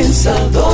pensador.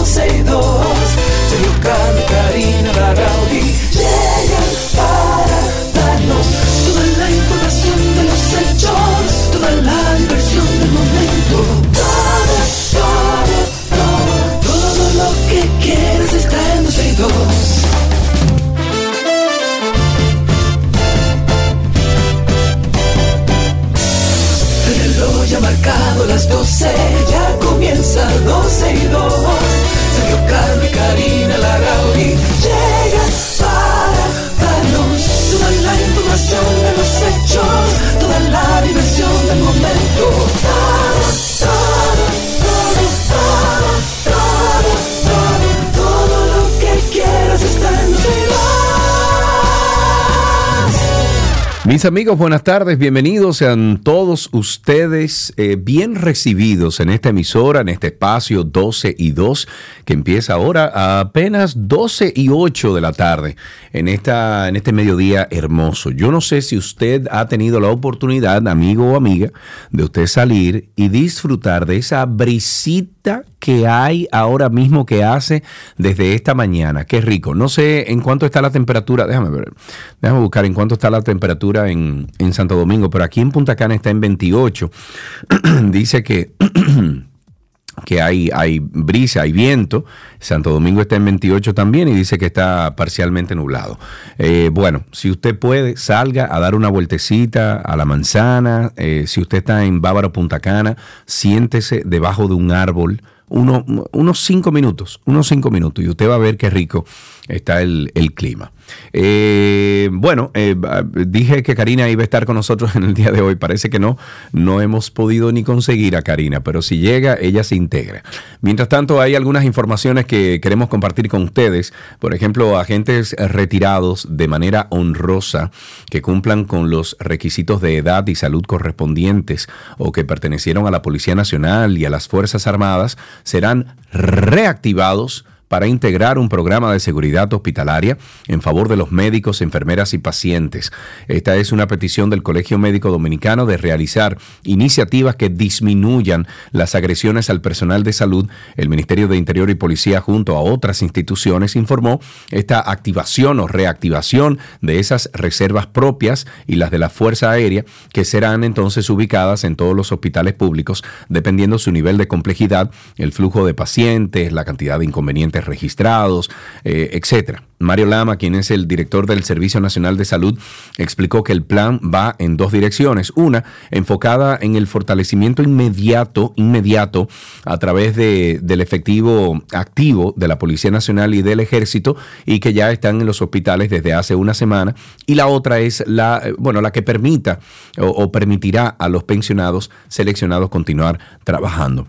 Mis amigos, buenas tardes, bienvenidos sean todos ustedes eh, bien recibidos en esta emisora, en este espacio 12 y 2, que empieza ahora a apenas 12 y 8 de la tarde, en, esta, en este mediodía hermoso. Yo no sé si usted ha tenido la oportunidad, amigo o amiga, de usted salir y disfrutar de esa brisita que hay ahora mismo que hace desde esta mañana. Qué rico. No sé en cuánto está la temperatura. Déjame ver. Déjame buscar en cuánto está la temperatura en, en Santo Domingo. Pero aquí en Punta Cana está en 28. Dice que que hay, hay brisa, hay viento. Santo Domingo está en 28 también y dice que está parcialmente nublado. Eh, bueno, si usted puede, salga a dar una vueltecita a la manzana. Eh, si usted está en Bávaro, Punta Cana, siéntese debajo de un árbol. Uno, unos cinco minutos, unos cinco minutos, y usted va a ver qué rico está el clima. Eh, bueno, eh, dije que Karina iba a estar con nosotros en el día de hoy. Parece que no, no hemos podido ni conseguir a Karina, pero si llega, ella se integra. Mientras tanto, hay algunas informaciones que queremos compartir con ustedes. Por ejemplo, agentes retirados de manera honrosa que cumplan con los requisitos de edad y salud correspondientes o que pertenecieron a la Policía Nacional y a las Fuerzas Armadas serán reactivados para integrar un programa de seguridad hospitalaria en favor de los médicos, enfermeras y pacientes. Esta es una petición del Colegio Médico Dominicano de realizar iniciativas que disminuyan las agresiones al personal de salud. El Ministerio de Interior y Policía junto a otras instituciones informó esta activación o reactivación de esas reservas propias y las de la Fuerza Aérea que serán entonces ubicadas en todos los hospitales públicos dependiendo su nivel de complejidad, el flujo de pacientes, la cantidad de inconvenientes registrados, eh, etcétera. Mario Lama, quien es el director del Servicio Nacional de Salud, explicó que el plan va en dos direcciones. Una, enfocada en el fortalecimiento inmediato, inmediato a través de, del efectivo activo de la Policía Nacional y del Ejército y que ya están en los hospitales desde hace una semana. Y la otra es la, eh, bueno, la que permita o, o permitirá a los pensionados seleccionados continuar trabajando.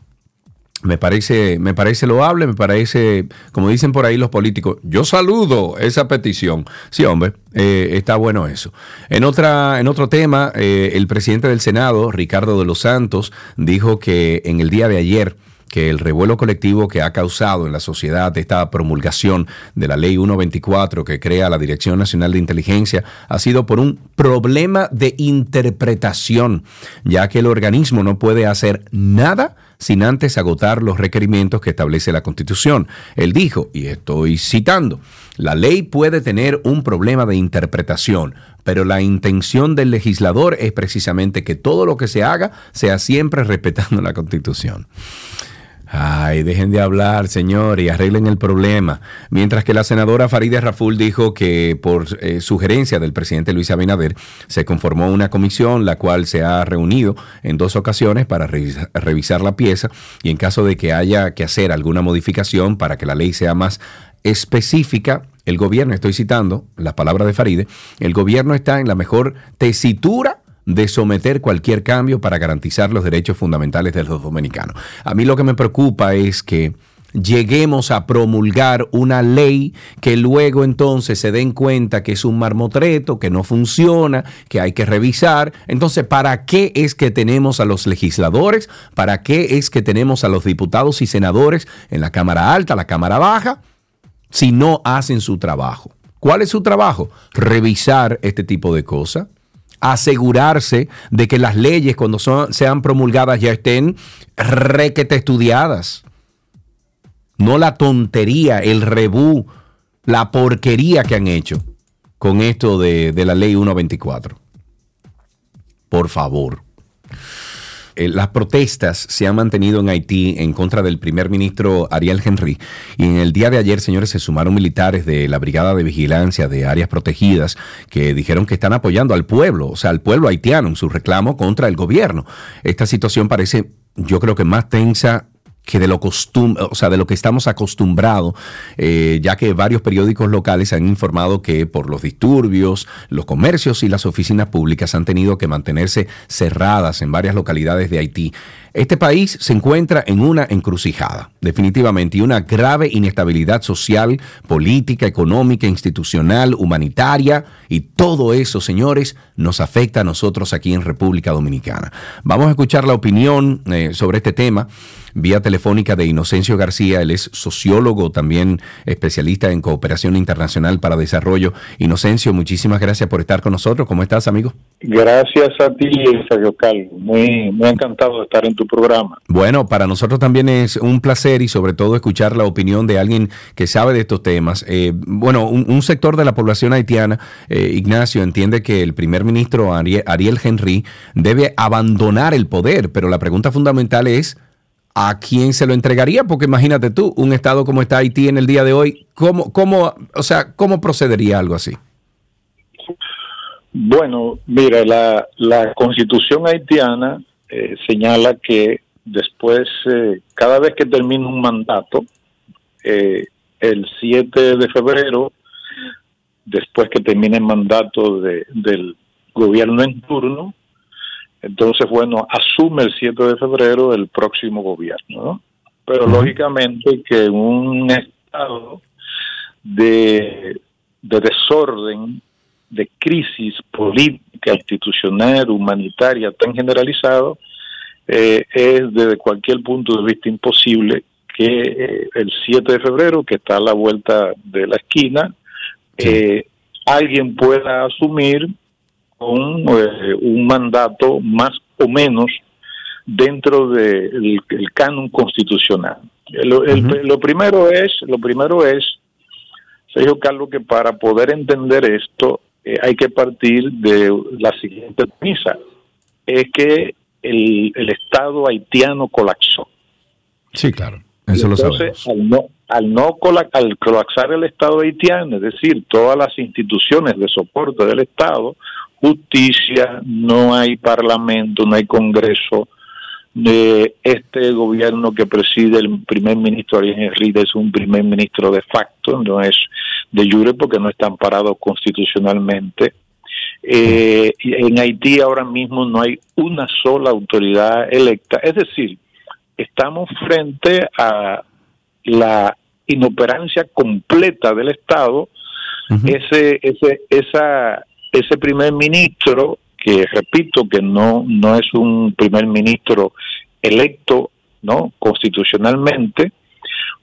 Me parece, me parece loable, me parece, como dicen por ahí los políticos, yo saludo esa petición. Sí, hombre, eh, está bueno eso. En, otra, en otro tema, eh, el presidente del Senado, Ricardo de los Santos, dijo que en el día de ayer, que el revuelo colectivo que ha causado en la sociedad esta promulgación de la ley 124 que crea la Dirección Nacional de Inteligencia ha sido por un problema de interpretación, ya que el organismo no puede hacer nada sin antes agotar los requerimientos que establece la Constitución. Él dijo, y estoy citando, la ley puede tener un problema de interpretación, pero la intención del legislador es precisamente que todo lo que se haga sea siempre respetando la Constitución. Ay, dejen de hablar, señor, y arreglen el problema. Mientras que la senadora Farideh Raful dijo que por eh, sugerencia del presidente Luis Abinader se conformó una comisión la cual se ha reunido en dos ocasiones para revisa- revisar la pieza y en caso de que haya que hacer alguna modificación para que la ley sea más específica, el gobierno, estoy citando las palabras de Faride, el gobierno está en la mejor tesitura de someter cualquier cambio para garantizar los derechos fundamentales de los dominicanos. A mí lo que me preocupa es que lleguemos a promulgar una ley que luego entonces se den cuenta que es un marmotreto, que no funciona, que hay que revisar. Entonces, ¿para qué es que tenemos a los legisladores? ¿Para qué es que tenemos a los diputados y senadores en la Cámara Alta, la Cámara Baja, si no hacen su trabajo? ¿Cuál es su trabajo? Revisar este tipo de cosas asegurarse de que las leyes cuando son, sean promulgadas ya estén requete estudiadas. no la tontería, el rebú, la porquería que han hecho con esto de, de la ley 124. Por favor. Eh, las protestas se han mantenido en Haití en contra del primer ministro Ariel Henry. Y en el día de ayer, señores, se sumaron militares de la Brigada de Vigilancia de Áreas Protegidas que dijeron que están apoyando al pueblo, o sea, al pueblo haitiano en su reclamo contra el gobierno. Esta situación parece, yo creo que más tensa que de lo costum o sea, de lo que estamos acostumbrados, eh, ya que varios periódicos locales han informado que por los disturbios, los comercios y las oficinas públicas han tenido que mantenerse cerradas en varias localidades de Haití. Este país se encuentra en una encrucijada, definitivamente, y una grave inestabilidad social, política, económica, institucional, humanitaria, y todo eso, señores, nos afecta a nosotros aquí en República Dominicana. Vamos a escuchar la opinión eh, sobre este tema vía telefónica de Inocencio García. Él es sociólogo, también especialista en cooperación internacional para desarrollo. Inocencio, muchísimas gracias por estar con nosotros. ¿Cómo estás, amigo? Gracias a ti, Sergio. Muy, muy encantado de estar en tu programa. Bueno, para nosotros también es un placer y sobre todo escuchar la opinión de alguien que sabe de estos temas. Eh, bueno, un, sector de la población haitiana, eh, Ignacio, entiende que el primer ministro Ariel Henry debe abandonar el poder, pero la pregunta fundamental es ¿a quién se lo entregaría? Porque imagínate tú, un estado como está Haití en el día de hoy, ¿cómo, cómo, o sea, cómo procedería algo así? Bueno, mira, la, la constitución haitiana eh, señala que después, eh, cada vez que termina un mandato, eh, el 7 de febrero, después que termine el mandato de, del gobierno en turno, entonces, bueno, asume el 7 de febrero el próximo gobierno, ¿no? Pero lógicamente que en un estado de, desorden, de crisis política, institucional, humanitaria tan generalizado, eh, es desde cualquier punto de vista imposible que eh, el 7 de febrero, que está a la vuelta de la esquina, eh, alguien pueda asumir con un mandato más o menos dentro del canon constitucional. Lo, primero es, lo primero es, Sergio Carlos, que para poder entender esto eh, hay que partir de la siguiente premisa, es que el, Estado haitiano colapsó. Sí, claro, eso lo sabemos. Al no, al no al colapsar el Estado haitiano, es decir, todas las instituciones de soporte del Estado, justicia, no hay parlamento, no hay congreso. De este gobierno que preside el primer ministro Ariel Henry es un primer ministro de facto, no es de jure porque no está amparado constitucionalmente. Eh, en Haití ahora mismo no hay una sola autoridad electa, es decir, estamos frente a la inoperancia completa del Estado, ese, ese, esa ese primer ministro, que repito que no, no es un primer ministro electo no constitucionalmente,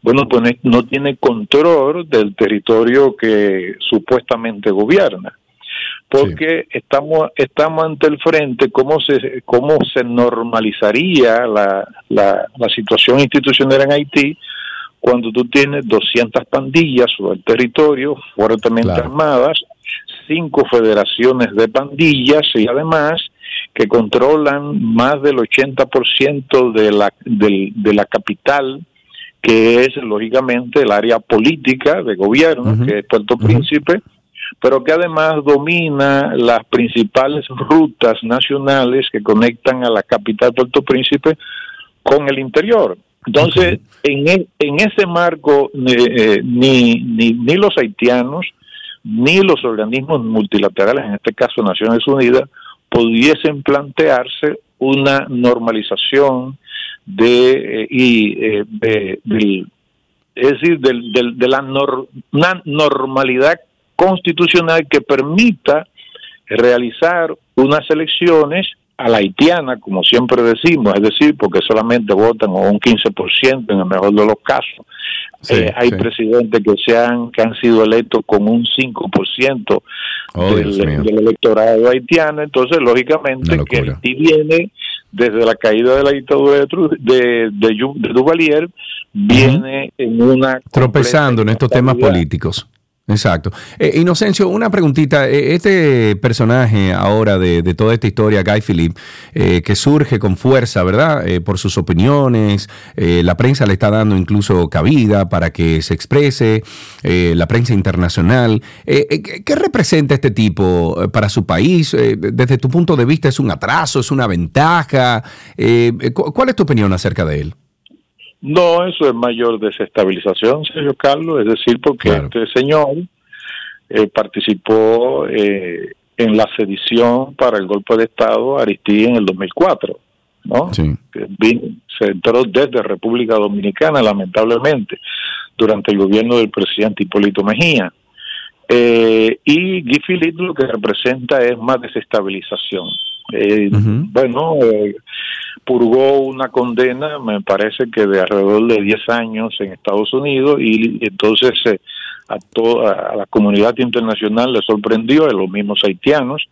bueno, pues no tiene control del territorio que supuestamente gobierna. Porque estamos, estamos ante el frente cómo se, cómo se normalizaría la, la, la situación institucional en Haití cuando tú tienes 200 pandillas sobre el territorio fuertemente armadas, cinco federaciones de pandillas y además que controlan más del 80% de la, de, la capital, que es lógicamente el área política de gobierno, que es Puerto Príncipe, pero que además domina las principales rutas nacionales que conectan a la capital Puerto Príncipe con el interior. Entonces, en, e, en ese marco, eh, ni, ni, ni los haitianos, ni los organismos multilaterales, en este caso Naciones Unidas, pudiesen plantearse una normalización de, eh, y, eh, de, es decir, de, la una normalidad constitucional que permita realizar unas elecciones a la haitiana, como siempre decimos, es decir, porque solamente votan un 15% en el mejor de los casos. Eh, hay presidentes que, se han, que han sido electos con un 5% del, del, electorado haitiano, entonces lógicamente que Haití viene desde la caída de la dictadura de, de, de, Duvalier viene en una... Tropezando en estos temas políticos. Exacto. Eh, Inocencio, una preguntita. Eh, este personaje ahora de, toda esta historia, Guy Philippe, eh, que surge con fuerza, ¿verdad? por sus opiniones, la prensa le está dando incluso cabida para que se exprese, la prensa internacional. ¿Qué representa este tipo para su país? desde tu punto de vista, ¿es un atraso, es una ventaja? ¿Cuál es tu opinión acerca de él? No, eso es mayor desestabilización, Sergio Carlos, es decir, porque este señor eh, participó eh, en la sedición para el golpe de Estado Aristide en el 2004, ¿no? Sí. se entró desde República Dominicana, lamentablemente, durante el gobierno del presidente Hipólito Mejía. Eh, y Guy Philippe lo que representa es más desestabilización. Eh, bueno, eh, purgó una condena, me parece que de alrededor de 10 años en Estados Unidos y, entonces eh, a toda a la comunidad internacional le sorprendió, a los mismos haitianos,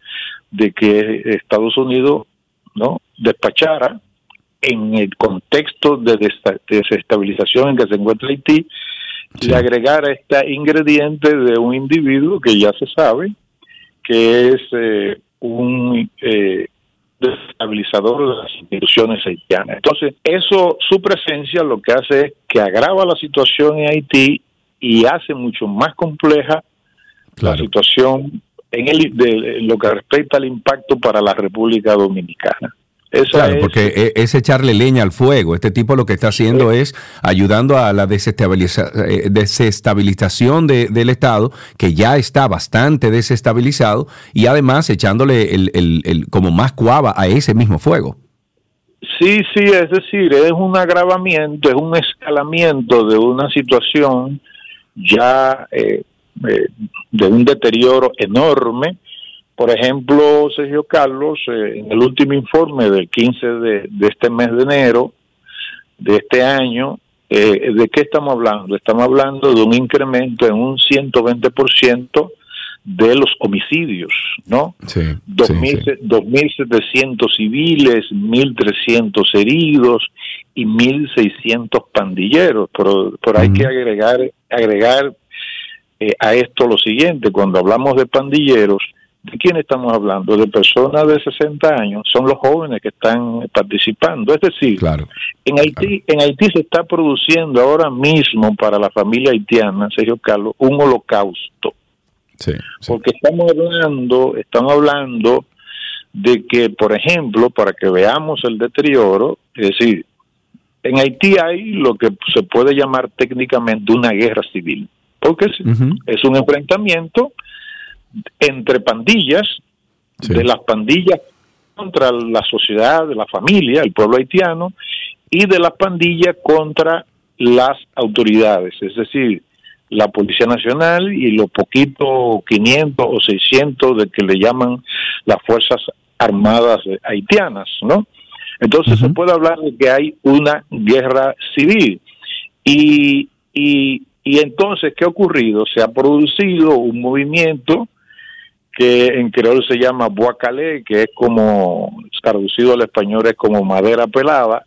de que Estados Unidos no despachara en el contexto de desestabilización en que se encuentra Haití y agregara este ingrediente de un individuo que ya se sabe que es eh, un eh, desestabilizador de las instituciones haitianas. Entonces, eso, su presencia lo que hace es que agrava la situación en Haití y hace mucho más compleja la situación en el, de lo que respecta al impacto para la República Dominicana claro, porque e, es echarle leña al fuego. Este tipo lo que está haciendo es ayudando a la eh, desestabilización del Estado, que ya está bastante desestabilizado, y además echándole el, como más cuava a ese mismo fuego. Sí, sí, es decir, es un agravamiento, es un escalamiento de una situación ya eh, eh, de un deterioro enorme por ejemplo, Sergio Carlos, eh, en el último informe del 15 de, este mes de enero de este año, eh, ¿de qué estamos hablando? Estamos hablando de un incremento en un 120% de los homicidios, ¿no? Sí, 2.700 civiles, 1.300 heridos y 1.600 pandilleros. Pero, hay que agregar, agregar eh, a esto lo siguiente, cuando hablamos de pandilleros, ¿De quién estamos hablando? De personas de 60 años, son los jóvenes que están participando. Es decir, en Haití, en Haití se está produciendo ahora mismo para la familia haitiana, Sergio Carlos, un holocausto. Porque estamos hablando, estamos hablando de que, por ejemplo, para que veamos el deterioro, es decir, en Haití hay lo que se puede llamar técnicamente una guerra civil, porque es un enfrentamiento entre pandillas, de las pandillas contra la sociedad, de la familia, el pueblo haitiano, y de las pandillas contra las autoridades, es decir, la Policía Nacional y los poquitos 500 o 600 de que le llaman las Fuerzas Armadas haitianas, ¿no? Entonces se puede hablar de que hay una guerra civil. Y, y, y entonces, ¿qué ha ocurrido? Se ha producido un movimiento que en creol se llama buacalé, que es como, traducido al español es como madera pelada,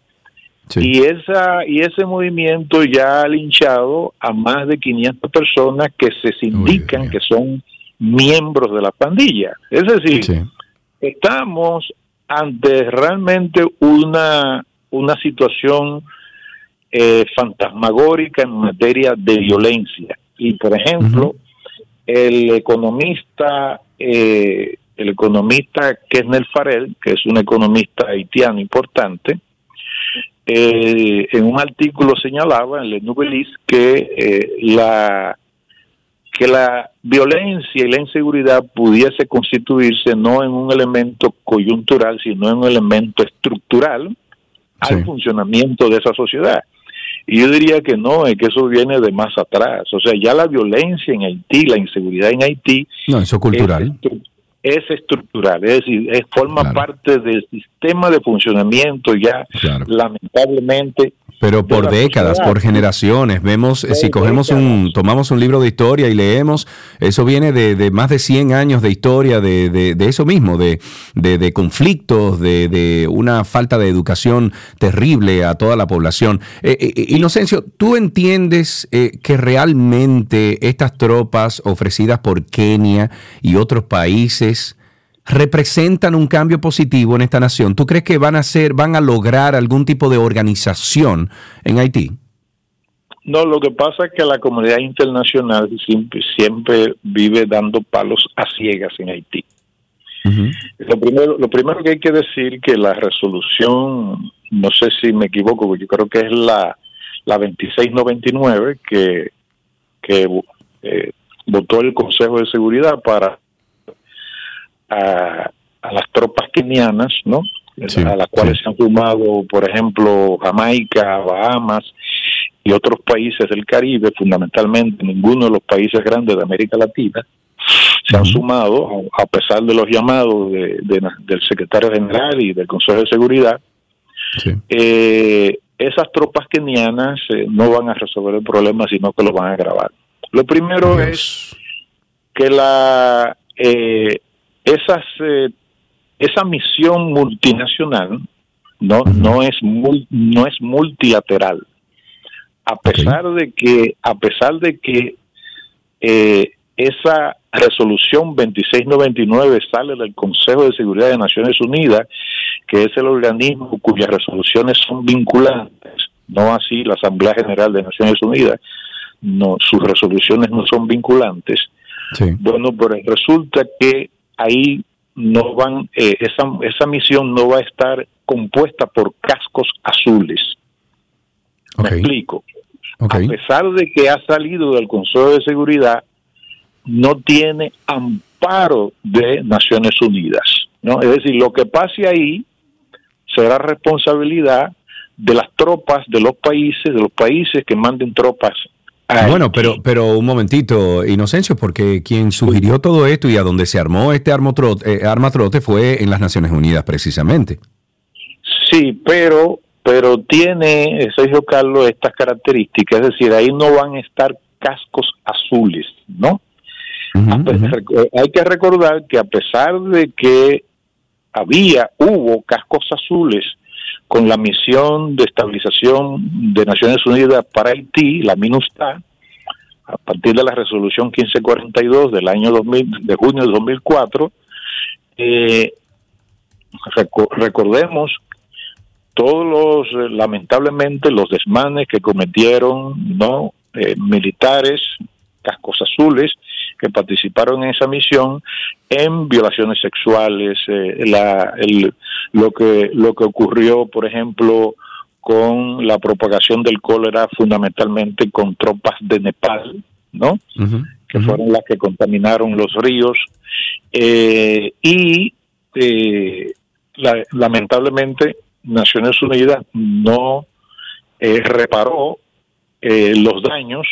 y esa y ese movimiento ya ha linchado a más de 500 personas que se sindican que son miembros de la pandilla. Es decir, estamos ante realmente una, una situación eh, fantasmagórica en materia de violencia. Y, por ejemplo, el economista eh, el economista Kesnel Farel, que es un economista haitiano importante, eh, en un artículo señalaba en Le Nouvelis que eh, la que la violencia y la inseguridad pudiese constituirse no en un elemento coyuntural, sino en un elemento estructural al funcionamiento de esa sociedad. Y yo diría que no, es que eso viene de más atrás. O sea, ya la violencia en Haití, la inseguridad en Haití. No, eso cultural. Es, estructural, es decir, es, forma parte del sistema de funcionamiento ya, lamentablemente, Pero por décadas, por generaciones, vemos, si cogemos un, tomamos un libro de historia y leemos, eso viene de, más de 100 años de historia de, de, eso mismo, de, de conflictos, de, una falta de educación terrible a toda la población. Eh, eh, eh, Inocencio, ¿tú entiendes que realmente estas tropas ofrecidas por Kenia y otros países representan un cambio positivo en esta nación? ¿Tú crees que van a ser, van a lograr algún tipo de organización en Haití? No, lo que pasa es que la comunidad internacional siempre, siempre vive dando palos a ciegas en Haití. Lo primero, lo primero que hay que decir que la resolución, no sé si me equivoco, yo creo que es la, la 2699 que, que eh, votó el Consejo de Seguridad para a, las tropas kenianas, ¿no? a las cuales se han sumado, por ejemplo, Jamaica, Bahamas y otros países del Caribe, fundamentalmente ninguno de los países grandes de América Latina, se han sumado, a pesar de los llamados de, del secretario general y del Consejo de Seguridad. Eh, esas tropas kenianas eh, no van a resolver el problema, sino que lo van a agravar. Lo primero es que la eh, esas, eh, esa misión multinacional no, no, es no es multilateral. A pesar de que, a pesar de que eh, esa resolución 2699 sale del Consejo de Seguridad de Naciones Unidas, que es el organismo cuyas resoluciones son vinculantes, no así la Asamblea General de Naciones Unidas, no, sus resoluciones no son vinculantes. Bueno, pero resulta que ahí no van, eh, esa, esa misión no va a estar compuesta por cascos azules. Me explico. A pesar de que ha salido del Consejo de Seguridad, no tiene amparo de Naciones Unidas. ¿no? Es decir, lo que pase ahí será responsabilidad de las tropas de los países, de los países que manden tropas bueno, pero, pero un momentito, Inocencio, porque quien sugirió todo esto y a donde se armó este armatrote, eh, armatrote fue en las Naciones Unidas precisamente. Sí, pero, pero tiene, Sergio Carlos, estas características, es decir, ahí no van a estar cascos azules, ¿no? Hay que recordar que a pesar de que había, hubo cascos azules con la misión de estabilización de Naciones Unidas para Haití, la MINUSTA, a partir de la resolución 1542 del año 2000, de junio de 2004, eh, recordemos todos los, eh, lamentablemente, los desmanes que cometieron no eh, militares, cascos azules, que participaron en esa misión en violaciones sexuales, eh, la, el, lo que lo que ocurrió, por ejemplo, con la propagación del cólera fundamentalmente con tropas de Nepal, ¿no? que fueron las que contaminaron los ríos eh, y eh, lamentablemente Naciones Unidas no reparó los daños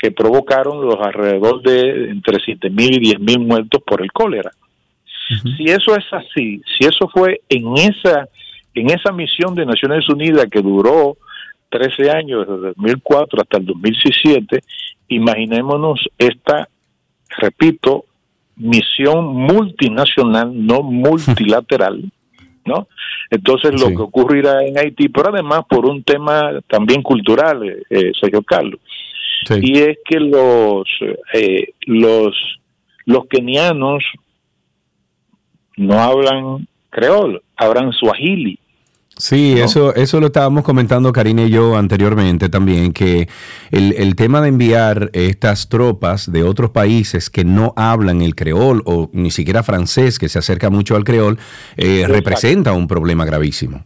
que provocaron los alrededor de entre 7.000 y 10.000 muertos por el cólera. Si eso es así, si eso fue en esa, en esa misión de Naciones Unidas que duró 13 años, desde 2004 hasta el 2017, imaginémonos esta, repito, misión multinacional, no multilateral, ¿no? Entonces lo que ocurrirá en Haití, pero además por un tema también cultural, eh, eh Sergio Y es que los, eh, los, los kenianos no hablan creol, hablan suajili. Sí, eso, eso lo estábamos comentando Karina y yo anteriormente también, que el, el, tema de enviar estas tropas de otros países que no hablan el creol o ni siquiera francés, que se acerca mucho al creol, eh, representa un problema gravísimo.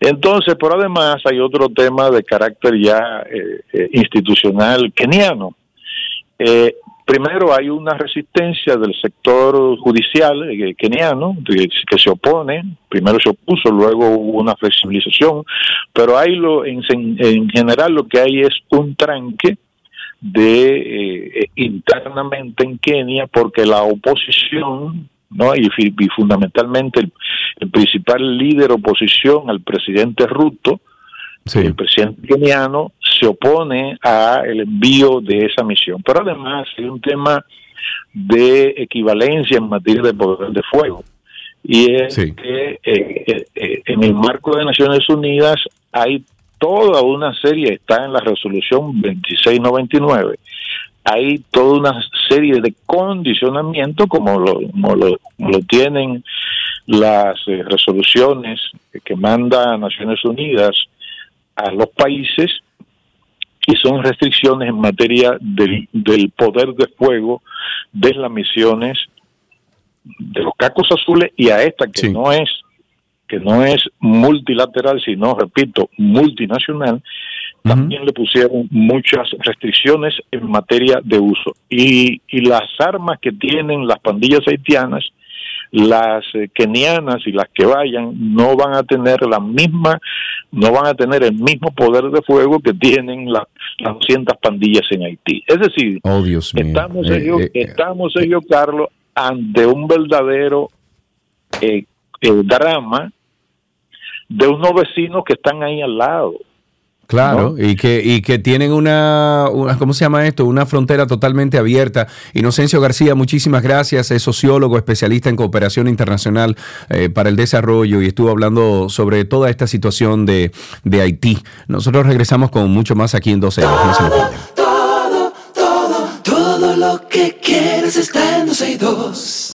Entonces, por además hay otro tema de carácter ya eh, eh, institucional keniano. Eh, primero hay una resistencia del sector judicial keniano que se opone, primero se opuso, luego hubo una flexibilización, pero hay lo, en, en general lo que hay es un tranque de internamente en Kenia porque la oposición ¿no? Y, fundamentalmente el, principal líder oposición al presidente Ruto el presidente keniano se opone a el envío de esa misión. Pero además hay un tema de equivalencia en materia de poder de fuego. Y es que eh, eh, en el marco de Naciones Unidas hay toda una serie, está en la resolución 2699, hay toda una serie de condicionamientos como lo, lo, tienen las eh, resoluciones que manda Naciones Unidas a los países y son restricciones en materia del, del poder de fuego de las misiones de los cacos azules y a esta que no es que no es multilateral, sino, repito, multinacional, también le pusieron muchas restricciones en materia de uso. Y, y las armas que tienen las pandillas haitianas, las eh, kenianas y las que vayan, no van a tener la misma, no van a tener el mismo poder de fuego que tienen las 200 pandillas en Haití. Es decir, oh, estamos, eh, ellos, eh, estamos ellos, Carlos, ante un verdadero drama de unos vecinos que están ahí al lado. Claro, y, que, y que tienen una, ¿cómo se llama esto? Una frontera totalmente abierta. Inocencio García, muchísimas gracias. Es sociólogo, especialista en cooperación internacional eh, para el desarrollo y estuvo hablando sobre toda esta situación de, de Haití. Nosotros regresamos con mucho más aquí en 12 años. No todo lo que quieres está en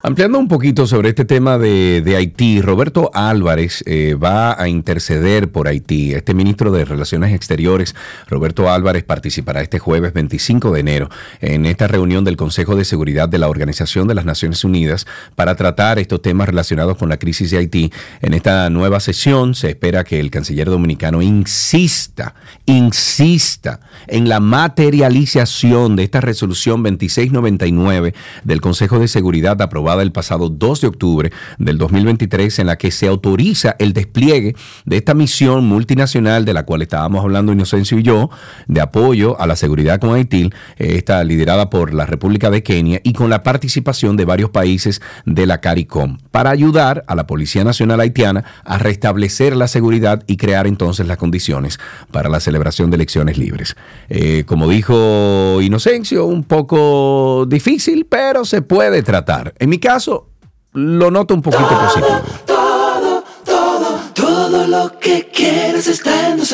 Ampliando un poquito sobre este tema de, Haití, Roberto Álvarez eh, va a interceder por Haití. Este ministro de Relaciones Exteriores, Roberto Álvarez, participará este jueves 25 de enero en esta reunión del Consejo de Seguridad de la Organización de las Naciones Unidas para tratar estos temas relacionados con la crisis de Haití. En esta nueva sesión se espera que el canciller dominicano insista, insista en la materialización de esta resolución 2699 del Consejo de Seguridad aprobada el pasado 2 de octubre del 2023 en la que se autoriza el despliegue de esta misión multinacional de la cual estábamos hablando Inocencio y yo, de apoyo a la seguridad con Haití, está liderada por la República de Kenia y con la participación de varios países de la CARICOM para ayudar a la Policía Nacional Haitiana a restablecer la seguridad y crear entonces las condiciones para la celebración de elecciones libres. Eh, como dijo Inocencio, un poco difícil, pero se puede tratar. En mi caso, lo noto un poquito positivo. Todo, todo, todo lo que quieres está en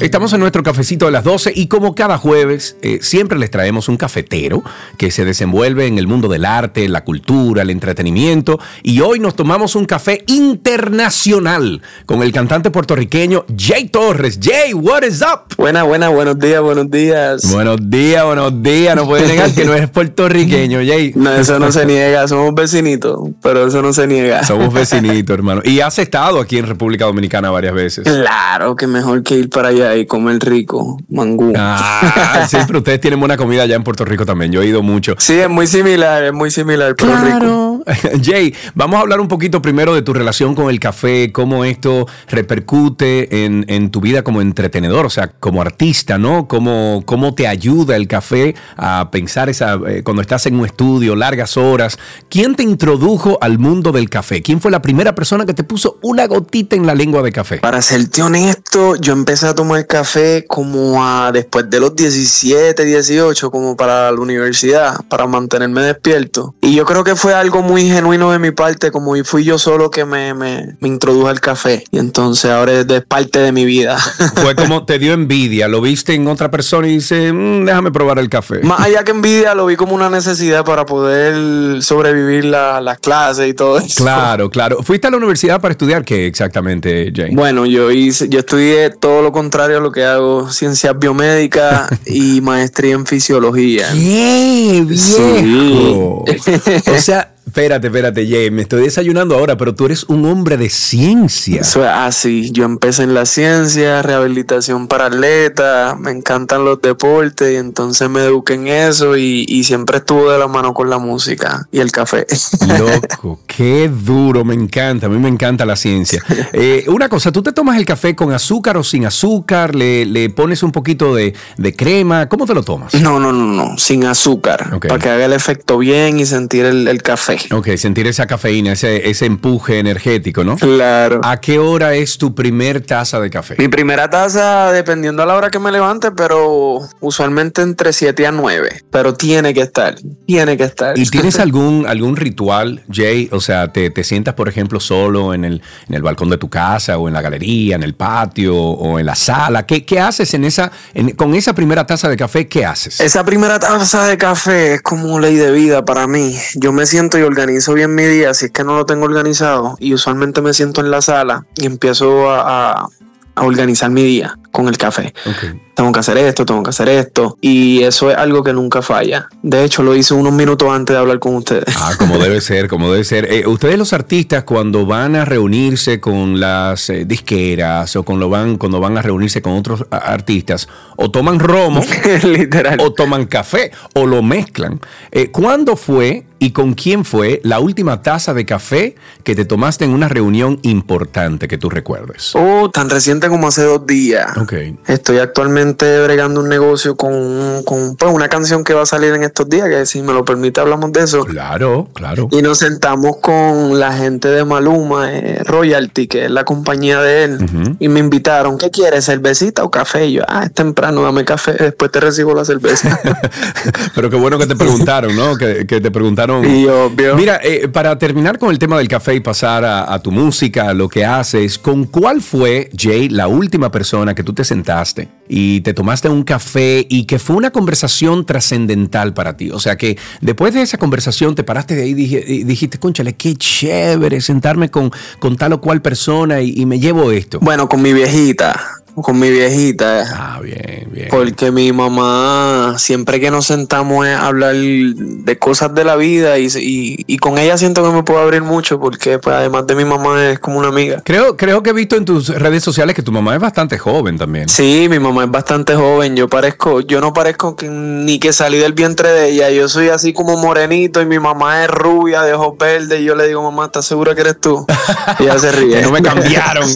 Estamos en nuestro cafecito de las 12 y como cada jueves eh, siempre les traemos un cafetero que se desenvuelve en el mundo del arte, la cultura, el entretenimiento y hoy nos tomamos un café internacional con el cantante puertorriqueño Jay Torres. Jay, what is up? Buena, buena, buenos días, buenos días. Buenos días, buenos días. No puede negar que no es puertorriqueño, Jay. No, eso no se niega, somos vecinitos, pero eso no se niega. Somos vecinitos, hermano. Y has estado aquí en República Dominicana varias veces. Claro, que mejor que ir para allá y comer rico, mangú. Ah, sí, pero ustedes tienen buena comida allá en Puerto Rico también. Yo he ido mucho. Sí, es muy similar, es muy similar, Puerto Rico. Jay, vamos a hablar un poquito primero de tu relación con el café, cómo esto repercute en, tu vida como entretenedor, o sea, como artista, ¿no? Cómo, cómo te ayuda el café a pensar esa, eh, cuando estás en un estudio, largas horas. ¿Quién te introdujo al mundo del café? ¿Quién fue la primera persona que te puso una gotita en la lengua de café? Para serte honesto, yo empecé a tomar el café como a después de los 17, 18, como para la universidad, para mantenerme despierto. Y yo creo que fue algo muy genuino de mi parte, como fui yo solo que me, me, me introdujo al café. Y entonces ahora es parte de mi vida. Fue como te dio envidia, lo viste en otra persona y dice, mm, déjame probar el café. Más allá que envidia, lo vi como una necesidad para poder sobrevivir las clases y todo eso. Claro, claro. ¿Fuiste a la universidad para estudiar qué exactamente, Jane? Bueno, yo hice, yo estudié todo lo contrario lo que hago, ciencias biomédicas y maestría en fisiología. ¡Qué viejo! o sea, espérate, espérate, Jay, me estoy desayunando ahora, pero tú eres un hombre de ciencia. Es así. Yo empecé en la ciencia, rehabilitación para atletas, me encantan los deportes y entonces me eduqué en eso y, y siempre estuvo de la mano con la música y el café. Loco, qué duro, me encanta, a mí me encanta la ciencia. Eh, una cosa, ¿tú te tomas el café con azúcar o sin azúcar? ¿Le, le pones un poquito de, de crema? ¿Cómo te lo tomas? No, no, no, no, sin azúcar, Ok. para que haga el efecto bien y sentir el, el café. Ok, sentir esa cafeína, ese, ese empuje energético, ¿no? Claro. ¿A qué hora es tu primer taza de café? Mi primera taza, dependiendo a la hora que me levante, pero usualmente entre 7 a 9. Pero tiene que estar, tiene que estar. ¿Y tienes algún, algún ritual, Jay? O sea, te, te sientas, por ejemplo, solo en el, en el balcón de tu casa o en la galería, en el patio o en la sala. ¿Qué, qué haces en esa, en- con esa primera taza de café? ¿Qué haces? Esa primera taza de café es como ley de vida para mí. Yo me siento y organizo bien mi día, si es que no lo tengo organizado. Y usualmente me siento en la sala y empiezo a, a- a organizar mi día con el café. Tengo que hacer esto, tengo que hacer esto. Y eso es algo que nunca falla. De hecho, lo hice unos minutos antes de hablar con ustedes. Ah, como debe ser, como debe ser. Eh, ustedes los artistas cuando van a reunirse con las eh, disqueras o cuando van, cuando van a reunirse con otros artistas, o toman romo Literal. o toman café o lo mezclan. Eh, ¿Cuándo fue y con quién fue la última taza de café que te tomaste en una reunión importante que tú recuerdes? Oh, tan reciente como hace dos días. Ok. Estoy actualmente bregando un negocio con, con pues, una canción que va a salir en estos días, que si me lo permite hablamos de eso. Claro, claro. Y nos sentamos con la gente de Maluma, eh, Royalty, que es la compañía de él, y me invitaron, ¿qué quieres, cervecita o café? Y yo, ah, es temprano, dame café, después te recibo la cerveza. Pero qué bueno que te preguntaron, ¿no? Que, que te preguntaron. Y obvio. Mira, eh, para terminar con el tema del café y pasar a, a tu música, a lo que haces, ¿con cuál fue, Jay, la última persona que tú te sentaste y te tomaste un café y que fue una conversación trascendental para ti? O sea, que después de esa conversación te paraste de ahí y dijiste, conchale, qué chévere sentarme con, con tal o cual persona y, y me llevo esto. Bueno, con mi viejita, con mi viejita. Ah, bien, bien. Porque mi mamá, siempre que nos sentamos a hablar de cosas de la vida y, y- y con ella siento que me puedo abrir mucho porque pues, además de mi mamá es como una amiga. Creo, creo que he visto en tus redes sociales que tu mamá es bastante joven también. Sí, mi mamá es bastante joven, yo parezco, yo no parezco que- ni que salí del vientre de ella, yo soy así como morenito y mi mamá es rubia, de ojos verdes y yo le digo, mamá, ¿estás segura que eres tú? Y ella se ríe. Que no me cambiaron.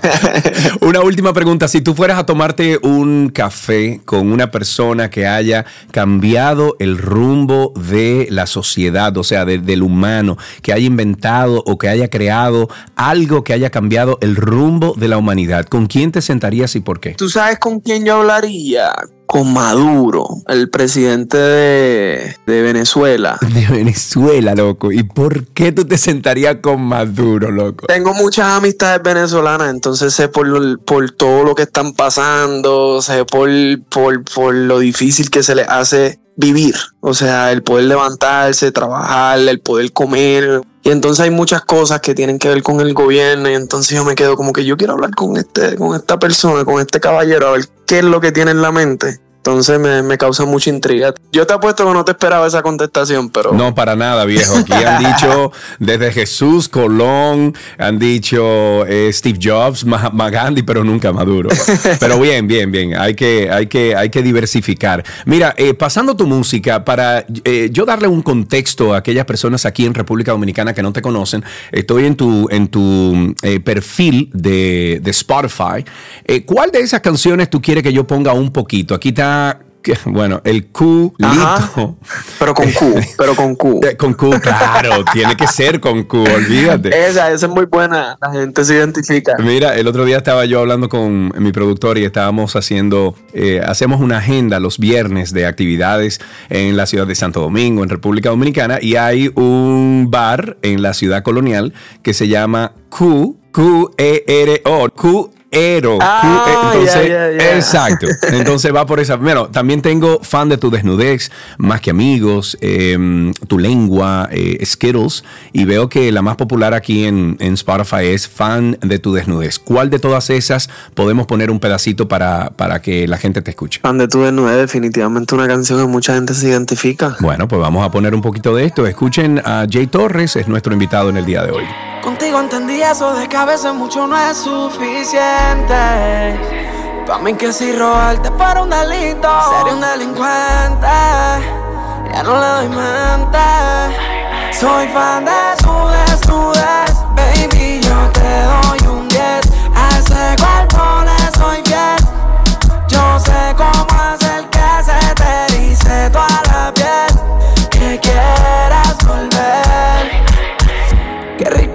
una última pregunta. Si tú fueras a tomarte un café con una persona que haya cambiado el rumbo de la sociedad, o sea, de- del humano, que haya inventado o que haya creado algo que haya cambiado el rumbo de la humanidad, ¿con quién te sentarías y por qué? ¿Tú sabes con quién yo hablaría? Con Maduro, el presidente de, de Venezuela. De Venezuela, loco. ¿Y por qué tú te sentarías con Maduro, loco? Tengo muchas amistades venezolanas, entonces sé por, por todo lo que están pasando, sé por, por, por lo difícil que se les hace vivir. O sea, el poder levantarse, trabajar, el poder comer. Y entonces hay muchas cosas que tienen que ver con el gobierno. Y entonces yo me quedo como que yo quiero hablar con este, con esta persona, con este caballero, a ver qué es lo que tiene en la mente. Entonces me, me causa mucha intriga. Yo te apuesto que no te esperaba esa contestación, pero. No, para nada, viejo. Aquí han dicho desde Jesús, Colón, han dicho eh, Steve Jobs, Mahatma Gandhi, pero nunca Maduro. Pero bien, bien, bien. Hay que, hay que, hay que diversificar. Mira, eh, pasando tu música, para eh, yo darle un contexto a aquellas personas aquí en República Dominicana que no te conocen, estoy en tu, en tu perfil de, de Spotify. ¿Cuál de esas canciones tú quieres que yo ponga un poquito? Aquí está, bueno, el Q. Pero con Q, pero con Q. Con Q, claro, tiene que ser con Q, olvídate. Esa, esa es muy buena. La gente se identifica. Mira, el otro día estaba yo hablando con mi productor y estábamos haciendo, eh, hacemos una agenda los viernes de actividades en la ciudad de Santo Domingo, en República Dominicana, y hay un bar en la ciudad colonial que se llama Q, Q-E-R-O, Q Ero. Ah, eh, entonces, exacto. Entonces va por esa. Bueno, también tengo fan de tu desnudez, más que amigos, eh, tu lengua, eh, Skittles, y veo que la más popular aquí en, en Spotify es fan de tu desnudez. ¿Cuál de todas esas podemos poner un pedacito para, para que la gente te escuche? Fan de tu desnudez, definitivamente una canción que mucha gente se identifica. Bueno, pues vamos a poner un poquito de esto. Escuchen a Jay Torres, es nuestro invitado en el día de hoy. Contigo entendí eso de que a veces mucho no es suficiente. Pa' mí que si robarte para un delito, sería un delincuente. Ya no le doy mente. Soy fan de tu desnudez, baby, yo te doy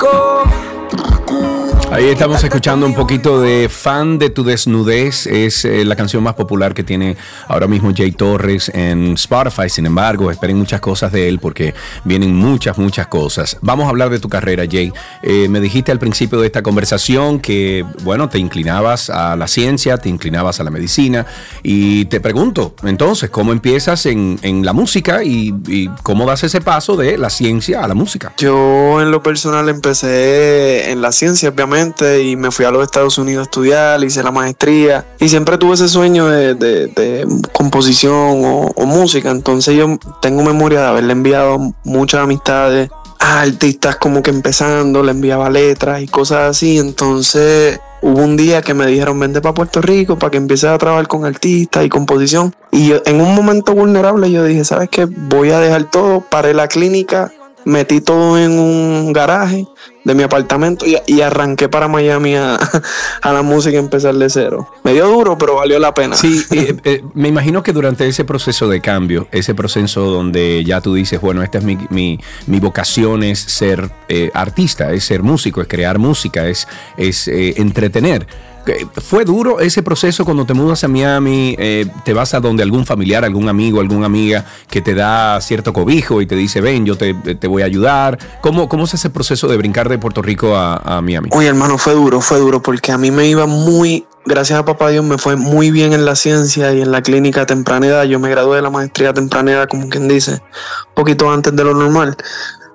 rico. Estamos escuchando un poquito de Fan de tu desnudez. Es eh, la canción más popular que tiene ahora mismo Jay Torres en Spotify. Sin embargo, esperen muchas cosas de él porque vienen muchas, muchas cosas. Vamos a hablar de tu carrera, Jay. Eh, me dijiste al principio de esta conversación que, bueno, te inclinabas a la ciencia, te inclinabas a la medicina. Y te pregunto, entonces, ¿cómo empiezas en, la música y cómo das ese paso de la ciencia a la música? Yo en lo personal empecé en la ciencia, obviamente, y me fui a los Estados Unidos a estudiar, hice la maestría y siempre tuve ese sueño de, de- de composición o, o música. Entonces yo tengo memoria de haberle enviado muchas amistades a artistas como que empezando, le enviaba letras y cosas así. Entonces hubo un día que me dijeron, vente para Puerto Rico para que empieces a trabajar con artistas y composición. Y yo, en un momento vulnerable yo dije, ¿sabes qué? Voy a dejar todo, paré la clínica, metí todo en un garaje de mi apartamento y, y arranqué para Miami a, a la música y empezar de cero. Me dio duro, pero valió la pena. Sí, eh, eh, me imagino que durante ese proceso de cambio, ese proceso donde ya tú dices, bueno, esta es mi, mi, mi vocación, es ser eh, artista, es ser músico, es crear música, es, es entretener. Eh, ¿Fue duro ese proceso cuando te mudas a Miami? eh, ¿Te vas a donde algún familiar, algún amigo, alguna amiga que te da cierto cobijo y te dice, ven, yo te, te voy a ayudar? ¿Cómo, ¿Cómo es ese proceso de brincar de Puerto Rico a, Miami? Oye, hermano, fue duro, fue duro, porque a mí me iba muy, gracias a papá Dios, me fue muy bien en la ciencia y en la clínica temprana edad. Yo me gradué de la maestría a temprana edad, como quien dice, un poquito antes de lo normal.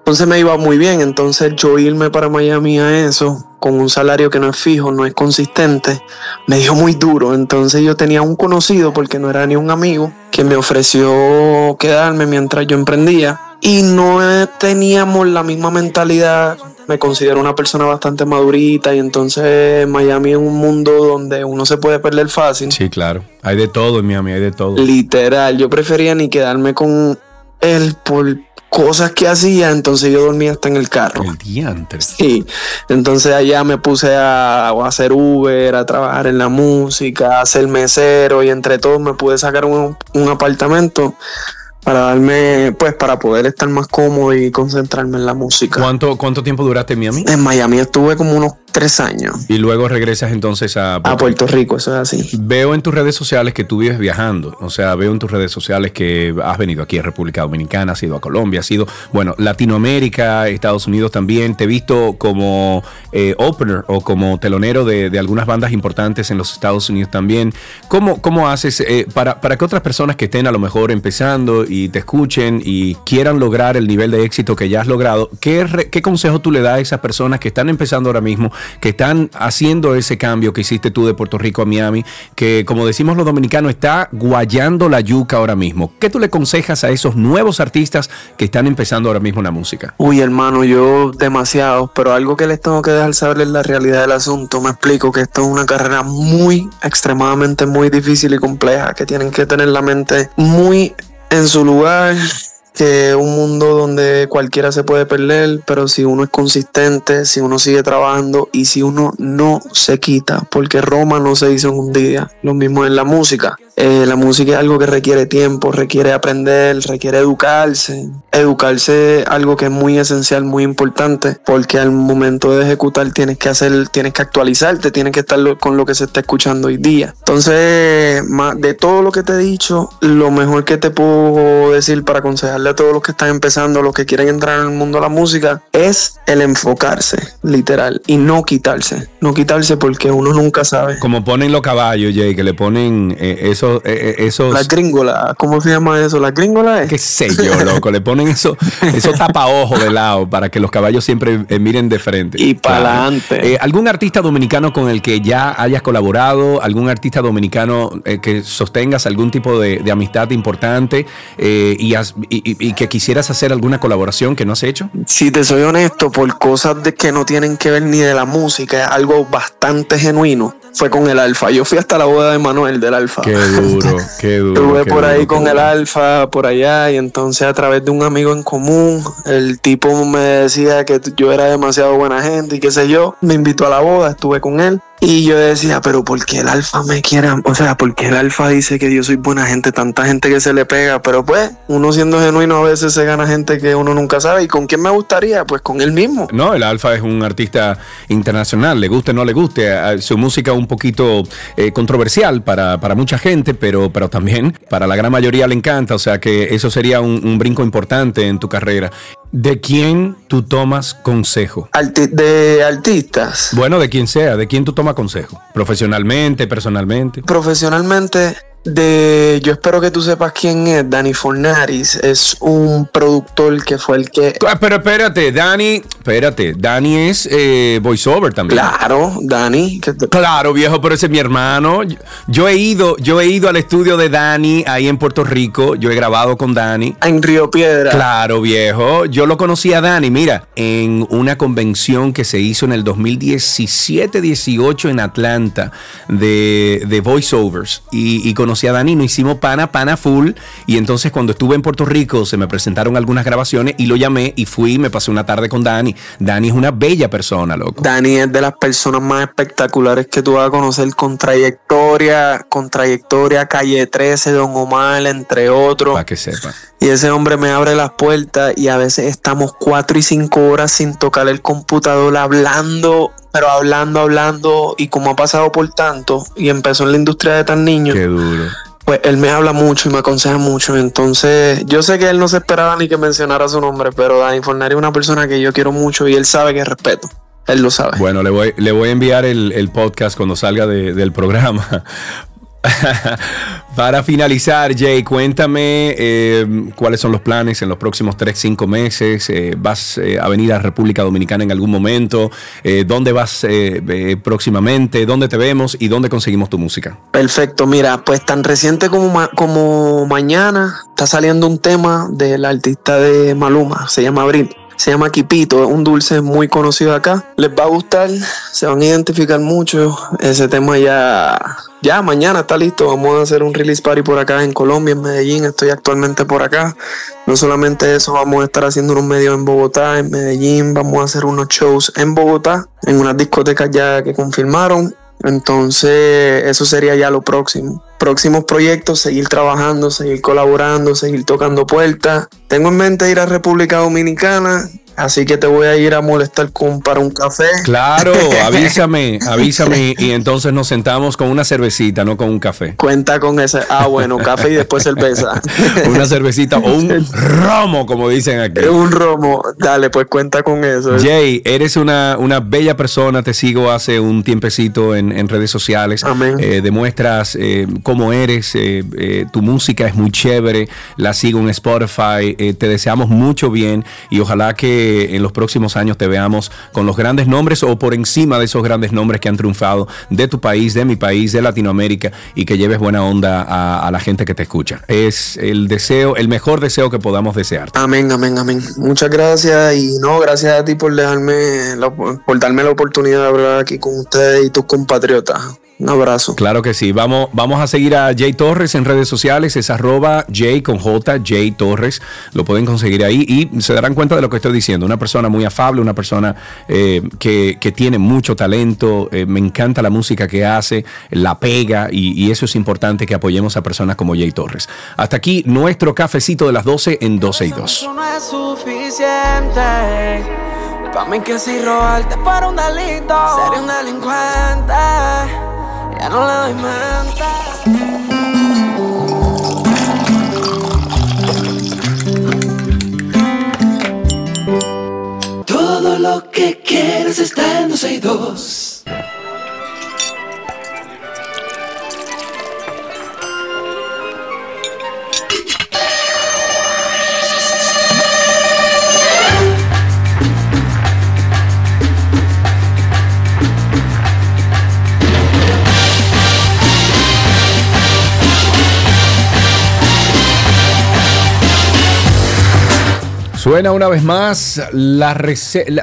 Entonces me iba muy bien, entonces yo irme para Miami a eso, con un salario que no es fijo, no es consistente, me dio muy duro. Entonces yo tenía un conocido, porque no era ni un amigo, que me ofreció quedarme mientras yo emprendía. Y no teníamos la misma mentalidad. Me considero una persona bastante madurita y entonces Miami es un mundo donde uno se puede perder fácil. Sí, claro. Hay de todo en Miami, hay de todo. Literal, yo prefería ni quedarme con él por cosas que hacía, entonces yo dormía hasta en el carro. El diantre. Sí, entonces allá me puse a, a hacer Uber, a trabajar en la música, a ser mesero y entre todos me pude sacar un, un apartamento para darme, pues para poder estar más cómodo y concentrarme en la música. ¿Cuánto, ¿Cuánto tiempo duraste en Miami? En Miami estuve como unos tres años. Y luego regresas entonces a A Puerto Rico, eso es así. Veo en tus redes sociales que tú vives viajando. O sea, veo en tus redes sociales que has venido aquí a República Dominicana, has ido a Colombia, has ido, bueno, Latinoamérica, Estados Unidos también. Te he visto como eh, opener o como telonero de, de algunas bandas importantes en los Estados Unidos también. ¿Cómo, cómo haces eh, para, para que otras personas que estén a lo mejor empezando y te escuchen y quieran lograr el nivel de éxito que ya has logrado? ¿Qué, re- qué consejo tú le das a esas personas que están empezando ahora mismo, que están haciendo ese cambio que hiciste tú de Puerto Rico a Miami, que como decimos los dominicanos, está guayando la yuca ahora mismo? ¿Qué tú le aconsejas a esos nuevos artistas que están empezando ahora mismo la música? Uy, hermano, yo demasiado, pero algo que les tengo que dejar saber es la realidad del asunto. Me explico que esto es una carrera muy, extremadamente muy difícil y compleja, que tienen que tener la mente muy en su lugar, es un mundo donde cualquiera se puede perder, pero si uno es consistente, si uno sigue trabajando y si uno no se quita, porque Roma no se hizo en un día, lo mismo en la música. Eh, la música es algo que requiere tiempo, requiere aprender, requiere educarse. Educarse es algo que es muy esencial, muy importante, porque al momento de ejecutar tienes que hacer, tienes que actualizarte, tienes que estar con lo que se está escuchando hoy día. Entonces, de todo lo que te he dicho, lo mejor que te puedo decir para aconsejarle a todos los que están empezando, los que quieren entrar en el mundo de la música, es el enfocarse, literal, y no quitarse. No quitarse porque uno nunca sabe. Como ponen los caballos, Jay, que le ponen eh, esos, eh, eh, esos... Las gringolas, ¿cómo se llama eso? ¿Las gringolas? Qué sé yo, loco. le ponen eso, eso tapaojo de lado para que los caballos siempre miren de frente. Y para adelante. ¿Algún artista dominicano con el que ya hayas colaborado? ¿Algún artista dominicano que sostengas algún tipo de, amistad importante y, y, que quisieras hacer alguna colaboración que no has hecho? Si te soy honesto, por cosas de que no tienen que ver ni de la música, es algo bastante genuino fue con el Alfa. Yo fui hasta la boda de Manuel del Alfa. Qué duro, qué duro. Estuve por ahí con el Alfa, por allá, y entonces a través de un amigo en común, el tipo me decía que yo era demasiado buena gente y qué sé yo. Me invitó a la boda, estuve con él. Y yo decía, pero ¿por qué el alfa me quiere? O sea, ¿por qué el alfa dice que yo soy buena gente? Tanta gente que se le pega. Pero pues, uno siendo genuino a veces se gana gente que uno nunca sabe. ¿Y con quién me gustaría? Pues con él mismo. No, el alfa es un artista internacional, le guste o no le guste. Su música un poquito eh, controversial para, para, mucha gente, pero, pero también para la gran mayoría le encanta. O sea que eso sería un, un brinco importante en tu carrera. ¿De quién tú tomas consejo? de artistas. Bueno, de quien sea, de quién tú tomas consejo. Profesionalmente, personalmente. Profesionalmente, de yo espero que tú sepas quién es. Dani Fornaris es un productor que fue el que ah, pero espérate Dani espérate Dani es eh, voiceover también. Claro Dani claro viejo pero ese es mi hermano. Yo he ido yo he ido al estudio de Dani ahí en Puerto Rico. Yo he grabado con Dani. En Río Piedra. Claro viejo. Yo lo conocí a Dani mira en una convención que se hizo en el 2017-18 en Atlanta de, de voiceovers. Y, y con conocí a Dani, nos hicimos pana, pana full. Y entonces cuando estuve en Puerto Rico se me presentaron algunas grabaciones y lo llamé y fui y me pasé una tarde con Dani. Dani es una bella persona, loco. Dani es de las personas más espectaculares que tú vas a conocer con trayectoria, con trayectoria, calle 13, Don Omar, entre otros. Para que sepa. Y ese hombre me abre las puertas y a veces estamos cuatro y cinco horas sin tocar el computador hablando pero hablando, hablando, y como ha pasado por tanto, y empezó en la industria de tan niños. Qué duro. Pues él me habla mucho y me aconseja mucho. Entonces, yo sé que él no se esperaba ni que mencionara su nombre, pero Dani Fornari es una persona que yo quiero mucho y él sabe que respeto. Él lo sabe. Bueno, le voy, le voy a enviar el, podcast cuando salga del programa Para finalizar, Jay, cuéntame eh, cuáles son los planes en los próximos 3, 5 meses. Eh, ¿Vas eh, a venir a República Dominicana en algún momento? ¿Dónde vas próximamente? ¿Dónde te vemos y dónde conseguimos tu música? Perfecto, mira, pues tan reciente como, como mañana está saliendo un tema del artista de Maluma, se llama Abril se llama Quipito, es un dulce muy conocido acá. Les va a gustar, se van a identificar mucho. Ese tema ya, ya mañana está listo. Vamos a hacer un release party por acá en Colombia, en Medellín. Estoy actualmente por acá. No solamente eso, vamos a estar haciendo unos medios en Bogotá, en Medellín. Vamos a hacer unos shows en Bogotá, en unas discotecas ya que confirmaron. Entonces, eso sería ya lo próximo. Próximos proyectos, seguir trabajando, seguir colaborando, seguir tocando puertas. Tengo en mente ir a República Dominicana, Así que te voy a ir a molestar con, para un café. Claro, avísame, avísame y entonces nos sentamos con una cervecita, no con un café. Cuenta con ese. Ah, bueno, café y después cerveza. una cervecita o un romo, como dicen aquí. Un romo. Dale, pues cuenta con eso. Jay, eres una, una bella persona. Te sigo hace un tiempecito en, redes sociales. Amén. Eh, demuestras eh, cómo eres. Eh, tu música es muy chévere. La sigo en Spotify. te deseamos mucho bien y ojalá que en los próximos años te veamos con los grandes nombres o por encima de esos grandes nombres que han triunfado de tu país, de mi país, de Latinoamérica y que lleves buena onda a, la gente que te escucha. Es el deseo, el mejor deseo que podamos desear. Amén, amén, amén. Muchas gracias y no, gracias a ti por dejarme, por darme la oportunidad de hablar aquí con ustedes y tus compatriotas. Un abrazo. Claro que sí. Vamos, vamos a seguir a Jay Torres en redes sociales. Es arroba Jay con J, Jay Torres. Lo pueden conseguir ahí y se darán cuenta de lo que estoy diciendo. Una persona muy afable, una persona eh, que, tiene mucho talento. Eh, me encanta la música que hace, la pega y, y, eso es importante que apoyemos a personas como Jay Torres. Hasta aquí nuestro cafecito de las 12 en 12 y 2. No es suficiente. Para mí que si robarte para un delito, sería un delincuente ya no le doy mente. Todo lo que quieres está en 12 y 2. Suena una vez más la,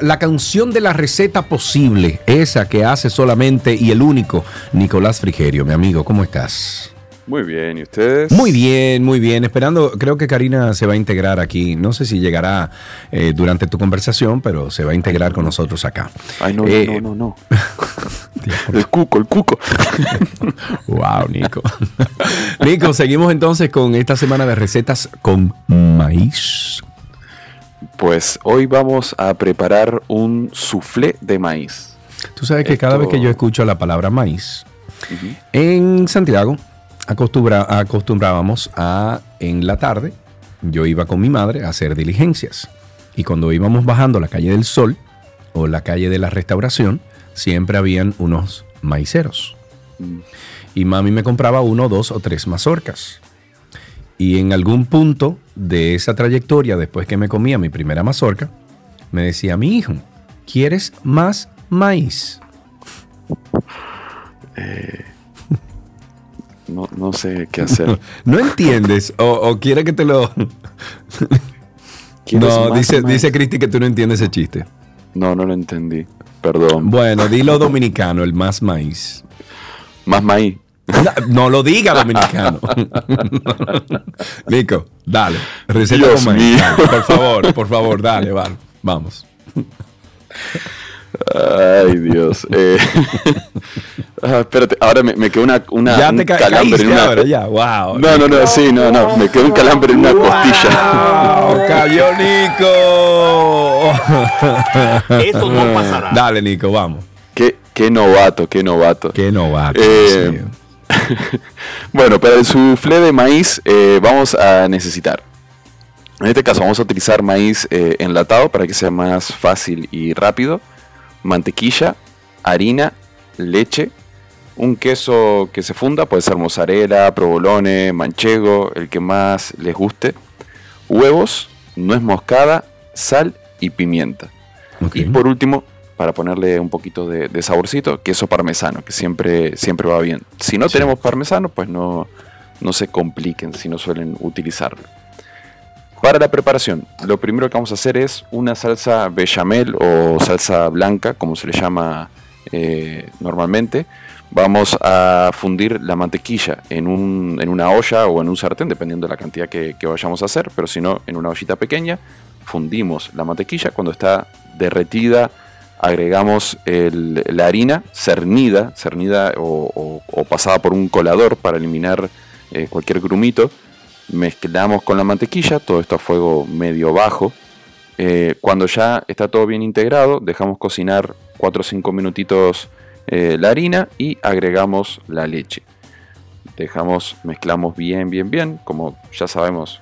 la, canción de la receta posible, esa que hace solamente y el único Nicolás Frigerio, mi amigo, ¿cómo estás? Muy bien, ¿y ustedes? Muy bien, muy bien. Esperando, creo que Karina se va a integrar aquí. No sé si llegará eh, durante tu conversación, pero se va a integrar con nosotros acá. Ay, no, no, eh, no, no. el cuco, el cuco. wow, Nico. Nico, seguimos entonces con esta semana de recetas con maíz. Pues hoy vamos a preparar un soufflé de maíz. Tú sabes que cada vez que yo escucho la palabra maíz, en Santiago acostumbrábamos a, en la tarde, yo iba con mi madre a hacer diligencias. Y cuando íbamos bajando la calle del Sol o la calle de la Restauración, siempre habían unos maiceros. Mm. Y mami me compraba uno, dos o tres mazorcas. Y en algún punto de esa trayectoria, después que me comía mi primera mazorca, me decía, mi hijo, ¿quieres más maíz? Eh, no, sé qué hacer. ¿No entiendes? ¿O, quiere que te lo...? no, dice, dice Cristi que tú no entiendes ese chiste. No, no lo entendí. Perdón. Bueno, dilo dominicano, el más maíz. Más maíz. No, lo diga dominicano. Nico, dale. Receta maíz. por favor, por favor, dale, vale. Vamos. Ay, Dios. Eh, ah, espérate, ahora me, me quedó una, una ya te calambre en una. ya, wow. No, no, no, sí, no, no. Me quedó un calambre en una costilla. Wow, cayó Nico. Eso no pasará. Dale, Nico, vamos. Qué, qué novato, qué novato. Qué novato. Eh, bueno, para el soufflé de maíz eh, vamos a necesitar, en este caso vamos a utilizar maíz eh, enlatado para que sea más fácil y rápido, mantequilla, harina, leche, un queso que se funda, puede ser mozzarella, provolone, manchego, el que más les guste, huevos, nuez moscada, sal y pimienta. Y por último, para ponerle un poquito de, saborcito, queso parmesano, que siempre, siempre va bien. Si no tenemos parmesano, pues no, no se compliquen si no suelen utilizarlo. Para la preparación, lo primero que vamos a hacer es una salsa bechamel o salsa blanca, como se le llama eh, normalmente. Vamos a fundir la mantequilla en, un, en, una olla o en un sartén, dependiendo de la cantidad que, que vayamos a hacer, pero si no, en una ollita pequeña. Fundimos la mantequilla cuando está derretida, agregamos la harina cernida, cernida o, pasada por un colador para eliminar eh, cualquier grumito. Mezclamos con la mantequilla, todo esto a fuego medio bajo. Eh, cuando ya está todo bien integrado, dejamos cocinar 4 o 5 minutitos eh, la harina y agregamos la leche. Dejamos, mezclamos bien, bien, bien, como ya sabemos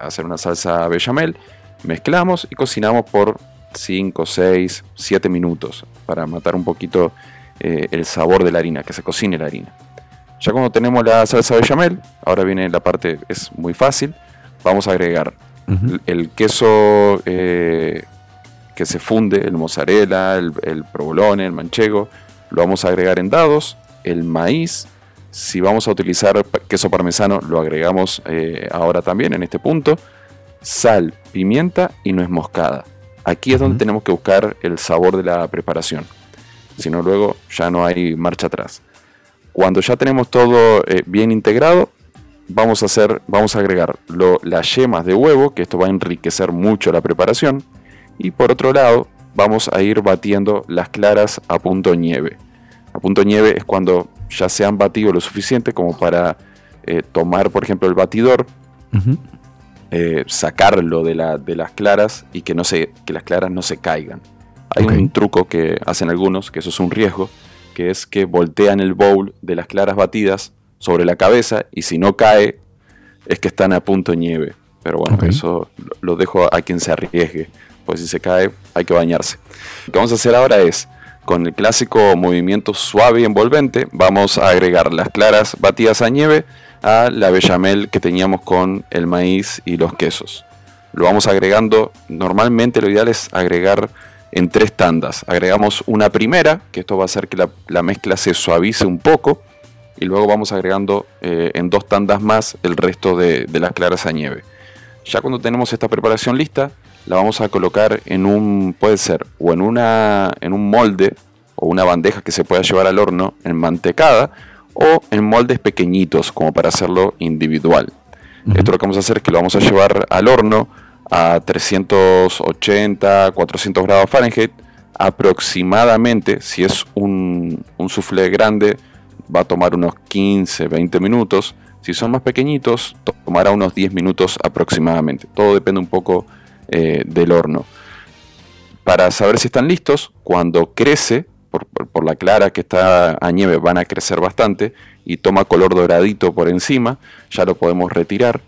hacer una salsa bechamel. Mezclamos y cocinamos por 5, 6, 7 minutos para matar un poquito eh, el sabor de la harina, que se cocine la harina. Ya cuando tenemos la salsa bechamel, ahora viene la parte, es muy fácil, vamos a agregar el queso eh, que se funde, el mozzarella, el, provolone, el manchego, lo vamos a agregar en dados, el maíz, si vamos a utilizar queso parmesano, lo agregamos eh, ahora también en este punto, sal, pimienta y nuez moscada. Aquí es donde tenemos que buscar el sabor de la preparación. Si no, luego ya no hay marcha atrás. Cuando ya tenemos todo eh, bien integrado, vamos a hacer, vamos a agregar lo- las yemas de huevo, que esto va a enriquecer mucho la preparación. Y por otro lado, vamos a ir batiendo las claras a punto nieve. A punto nieve es cuando ya se han batido lo suficiente como para eh, tomar, por ejemplo, el batidor. Eh, sacarlo de, la- de las claras y que, no se, que las claras no se caigan. Hay un truco que hacen algunos, que eso es un riesgo, que es que voltean el bowl de las claras batidas sobre la cabeza y si no cae es que están a punto nieve. Pero bueno, eso lo, lo dejo a quien se arriesgue, pues si se cae hay que bañarse. Lo que vamos a hacer ahora es, con el clásico movimiento suave y envolvente, vamos a agregar las claras batidas a nieve a la bechamel que teníamos con el maíz y los quesos. Lo vamos agregando, normalmente lo ideal es agregar en tres tandas. Agregamos una primera, que esto va a hacer que la, la mezcla se suavice un poco, y luego vamos agregando eh, en dos tandas más el resto de, de las claras a nieve. Ya cuando tenemos esta preparación lista, la vamos a colocar en un, puede ser, o en, una, en un molde o una bandeja que se pueda llevar al horno en mantecada o en moldes pequeñitos como para hacerlo individual. Esto lo que vamos a hacer es que lo vamos a llevar al horno a 380, 400 grados Fahrenheit aproximadamente, si es un, un soufflé grande, va a tomar unos 15, 20 minutos. Si son más pequeñitos, to- tomará unos 10 minutos aproximadamente. Todo depende un poco eh, del horno. Para saber si están listos, cuando crece, por, la clara que está a nieve, van a crecer bastante y toma color doradito por encima, ya lo podemos retirar.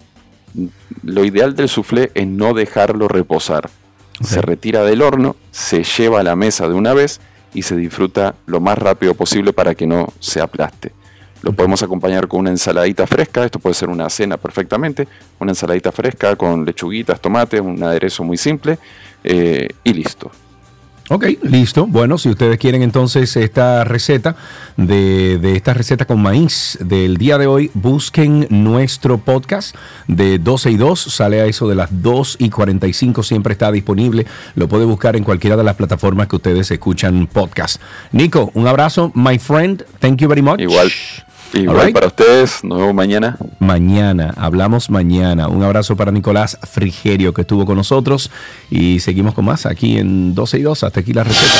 Lo ideal del soufflé es no dejarlo reposar. Se retira del horno, se lleva a la mesa de una vez y se disfruta lo más rápido posible para que no se aplaste. Lo podemos acompañar con una ensaladita fresca, esto puede ser una cena perfectamente, una ensaladita fresca con lechuguitas, tomates, un aderezo muy simple eh, y listo. Ok, listo. Bueno, si ustedes quieren entonces esta receta de, de esta receta con maíz del día de hoy, busquen nuestro podcast de 12 y 2. Sale a eso de las 2 y 45, siempre está disponible. Lo puede buscar en cualquiera de las plataformas que ustedes escuchan podcast. Nico, un abrazo, my friend. Thank you very much. Igual, igual Alright. para ustedes, nos vemos mañana. Mañana, hablamos mañana. Un abrazo para Nicolás Frigerio que estuvo con nosotros y seguimos con más aquí en 12 y 2. Hasta aquí la receta.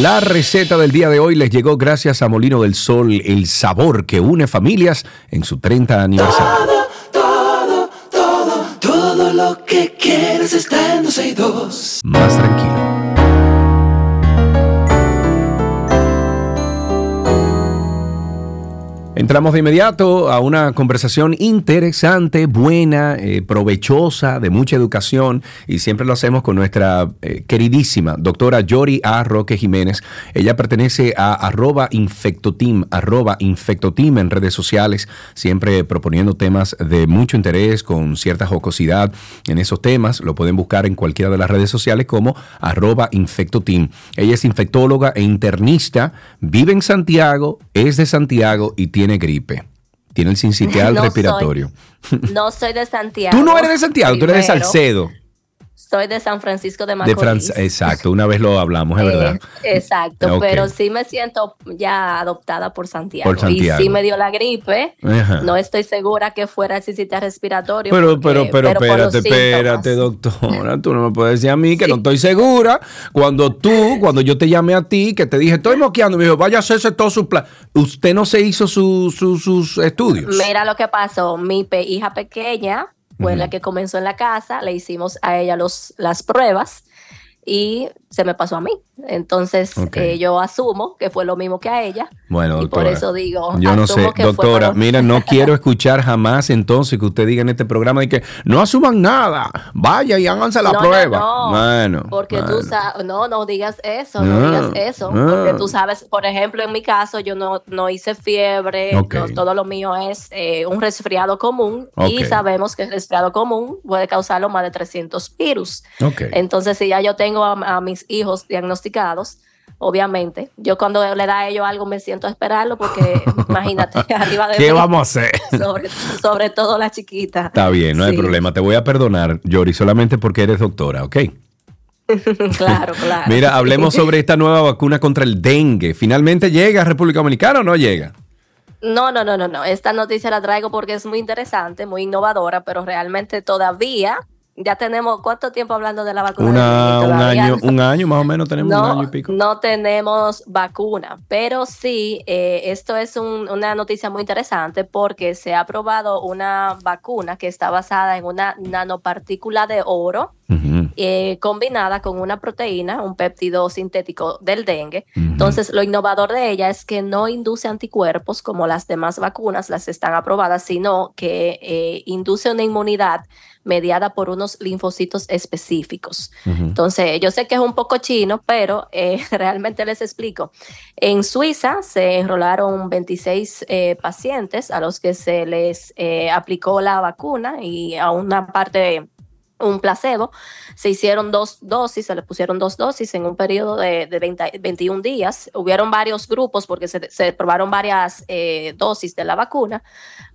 La receta del día de hoy les llegó gracias a Molino del Sol, el sabor que une familias en su 30 aniversario. Todo, todo, todo, todo lo que quieres está en 12 y 2. Más tranquilo. Entramos de inmediato a una conversación interesante, buena, eh, provechosa, de mucha educación y siempre lo hacemos con nuestra eh, queridísima doctora Yori A. Roque Jiménez. Ella pertenece a arroba infectoteam, arroba infectoteam en redes sociales, siempre proponiendo temas de mucho interés, con cierta jocosidad en esos temas. Lo pueden buscar en cualquiera de las redes sociales como arroba infectoteam. Ella es infectóloga e internista, vive en Santiago, es de Santiago y tiene gripe. Tiene el sincitial No soy. respiratorio. No soy de Santiago. Tú no eres de Santiago, tú eres de. Salcedo. Soy de San Francisco de De Macorís. Exacto, una vez lo hablamos, es Eh, verdad. exacto, pero sí me siento ya adoptada por Santiago. Por Santiago. Y sí me dio la gripe. Ajá. No estoy segura que fuera el sistema respiratorio. Pero, porque- pero, pero, espérate, espérate, doctora. Tú no me puedes decir a mí que no estoy segura. Cuando tú, cuando yo te llamé a ti, que te dije, estoy moqueando, me dijo, vaya a hacerse todo su plan. Usted no se hizo su- su- sus estudios. Mira lo que pasó. Mi hija pequeña fue la que comenzó en la casa, le hicimos a ella los, las pruebas y se me pasó a mí. Entonces eh, yo asumo que fue lo mismo que a ella. Bueno, y doctora. por eso digo, Yo no sé, doctora, mira, no quiero escuchar jamás entonces que usted diga en este programa de que no asuman nada, vaya y háganse la No, no, prueba. no, bueno, Porque bueno. tú sabes, no, no digas eso, No, no, digas eso. no. Porque tú sabes, por ejemplo, en mi caso, yo no, no hice fiebre, no, todo lo mío es eh, un resfriado común y sabemos que el resfriado común puede causarlo más de 300 virus. Entonces, si ya yo tengo a, a mis hijos diagnosticados, obviamente, yo cuando le da a ellos algo me siento a esperarlo porque imagínate, arriba de ¿Qué mí, vamos a hacer? Sobre, sobre todo la chiquita. Está bien, no hay problema. Te voy a perdonar, Yori, solamente porque eres doctora, ¿ok? claro, claro. Mira, hablemos sobre esta nueva vacuna contra el dengue. ¿Finalmente llega a República Dominicana o no llega? No, no, no, no, no. Esta noticia la traigo porque es muy interesante, muy innovadora, pero realmente todavía ya tenemos cuánto tiempo hablando de la vacuna. Una, un, año, un año más o menos tenemos no, un año y pico. no tenemos vacuna, pero sí, eh, esto es un- una noticia muy interesante porque se ha aprobado una vacuna que está basada en una nanopartícula de oro eh, combinada con una proteína, un péptido sintético del dengue. Entonces, lo innovador de ella es que no induce anticuerpos como las demás vacunas, las están aprobadas, sino que eh, induce una inmunidad mediada por unos linfocitos específicos. Entonces, yo sé que es un poco chino, pero eh, realmente les explico. En Suiza se enrolaron 26 eh, pacientes a los que se les eh, aplicó la vacuna y a una parte un placebo. Se hicieron dos dosis, se le pusieron dos dosis en un periodo de, de 20 21 días. Hubieron varios grupos porque se, se probaron varias eh, dosis de la vacuna,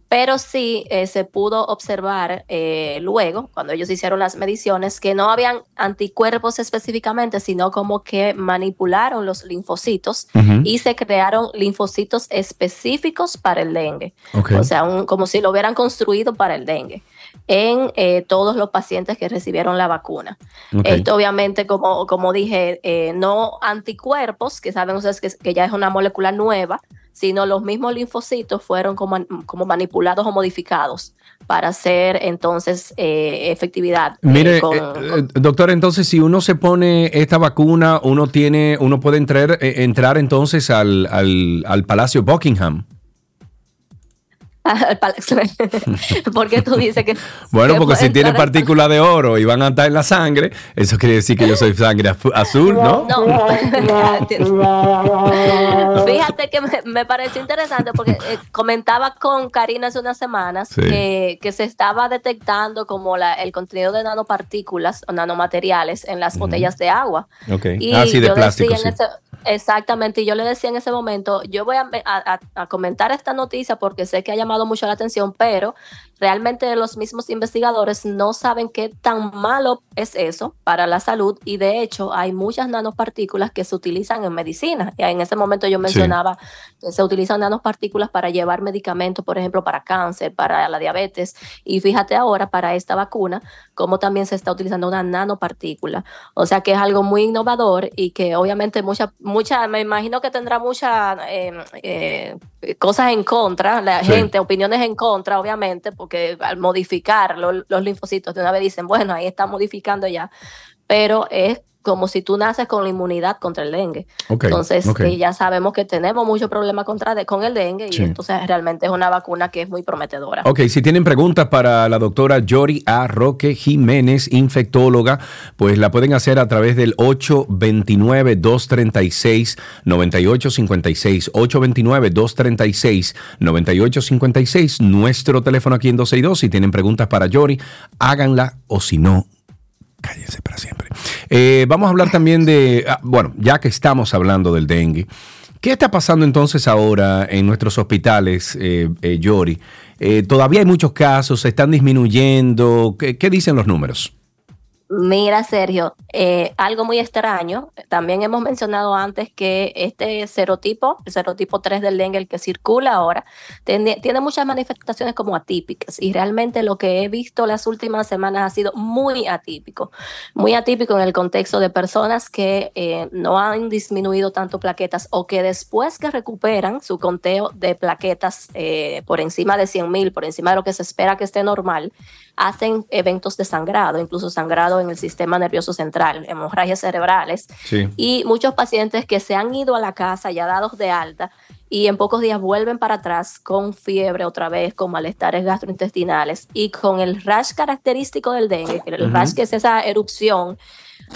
pero sí eh, se pudo observar eh, luego, cuando ellos hicieron las mediciones, que no habían anticuerpos específicamente, sino como que manipularon los linfocitos Ujú. y se crearon linfocitos específicos para el dengue. O sea, un- como si lo hubieran construido para el dengue en eh, todos los pacientes que recibieron la vacuna. Esto obviamente, como, como dije, eh, no anticuerpos, que saben ustedes que, que ya es una molécula nueva, sino los mismos linfocitos fueron como, como manipulados o modificados para hacer entonces eh, efectividad. eh, Mire, con- eh, eh, doctor, entonces si uno se pone esta vacuna, uno tiene, uno puede entrar, entrar entonces al, al, al Palacio Buckingham. Al pal- ¿Por qué tú dices que... Bueno, que porque si tiene entrar en- partícula de oro y van a estar en la sangre, eso quiere decir que yo soy sangre azul, ¿no? No, fíjate que me, me pareció interesante porque eh, comentaba con Karina hace unas semanas Sí. que, que se estaba detectando como la, el contenido de nanopartículas o nanomateriales en las botellas de agua. Ok. Y ah, sí, de yo plástico, decía en sí. ese- exactamente, y yo le decía en ese momento, yo voy a, a- comentar esta noticia porque sé que ha llamado mucho la atención, pero realmente los mismos investigadores no saben qué tan malo es eso para la salud y de hecho hay muchas nanopartículas que se utilizan en medicina. Y en ese momento yo mencionaba que se utilizan nanopartículas para llevar medicamentos, por ejemplo, para cáncer, para la diabetes y fíjate ahora para esta vacuna, cómo también se está utilizando una nanopartícula. O sea que es algo muy innovador y que obviamente mucha, mucha, me imagino que tendrá muchas cosas en contra, la Sí. gente, opiniones en contra, obviamente, porque al modificar lo- los linfocitos de una vez dicen, bueno, ahí está modificando ya, pero es como si tú naces con la inmunidad contra el dengue. Entonces, ya sabemos que tenemos muchos problemas contra de- con el dengue Sí. y entonces realmente es una vacuna que es muy prometedora. Ok, si tienen preguntas para la doctora Yori A. Roque Jiménez, infectóloga, pues la pueden hacer a través del 829-236-9856. 829-236-9856. Nuestro teléfono aquí en 262. Si tienen preguntas para Yori, háganla o si no, cállense para siempre. Eh, vamos a hablar también de, ah, bueno, ya que estamos hablando del dengue, ¿qué está pasando entonces ahora en nuestros hospitales, eh, eh, Yori? Eh, todavía hay muchos casos, se están disminuyendo. ¿Qué, qué dicen los números? Mira, Sergio, eh, algo muy extraño. También hemos mencionado antes que este serotipo, el serotipo 3 del dengue, el que circula ahora, tiene, muchas manifestaciones como atípicas y realmente lo que he visto las últimas semanas ha sido muy atípico. Muy atípico en el contexto de personas que eh, no han disminuido tanto plaquetas o que después que recuperan su conteo de plaquetas eh, por encima de 100 mil, por encima de lo que se espera que esté normal, hacen eventos de sangrado, incluso sangrado en el sistema nervioso central, hemorragias cerebrales. Sí. Y muchos pacientes que se han ido a la casa ya dados de alta y en pocos días vuelven para atrás con fiebre otra vez, con malestares gastrointestinales y con el rash característico del dengue, el rash que es esa erupción.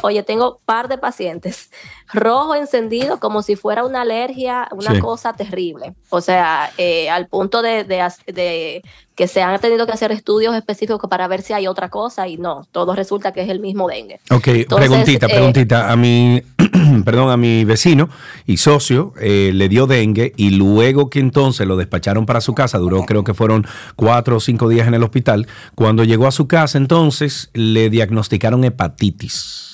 Oye, tengo par de pacientes rojo encendido como si fuera una alergia, una Sí. cosa terrible. O sea, eh, al punto de, de que se han tenido que hacer estudios específicos para ver si hay otra cosa y no, todo resulta que es el mismo dengue. Ok, Entonces, preguntita, eh, preguntita. A mi, perdón, a mi vecino y socio eh, le dio dengue y luego que entonces lo despacharon para su casa, duró creo que fueron cuatro o cinco días en el hospital. Cuando llegó a su casa entonces le diagnosticaron hepatitis.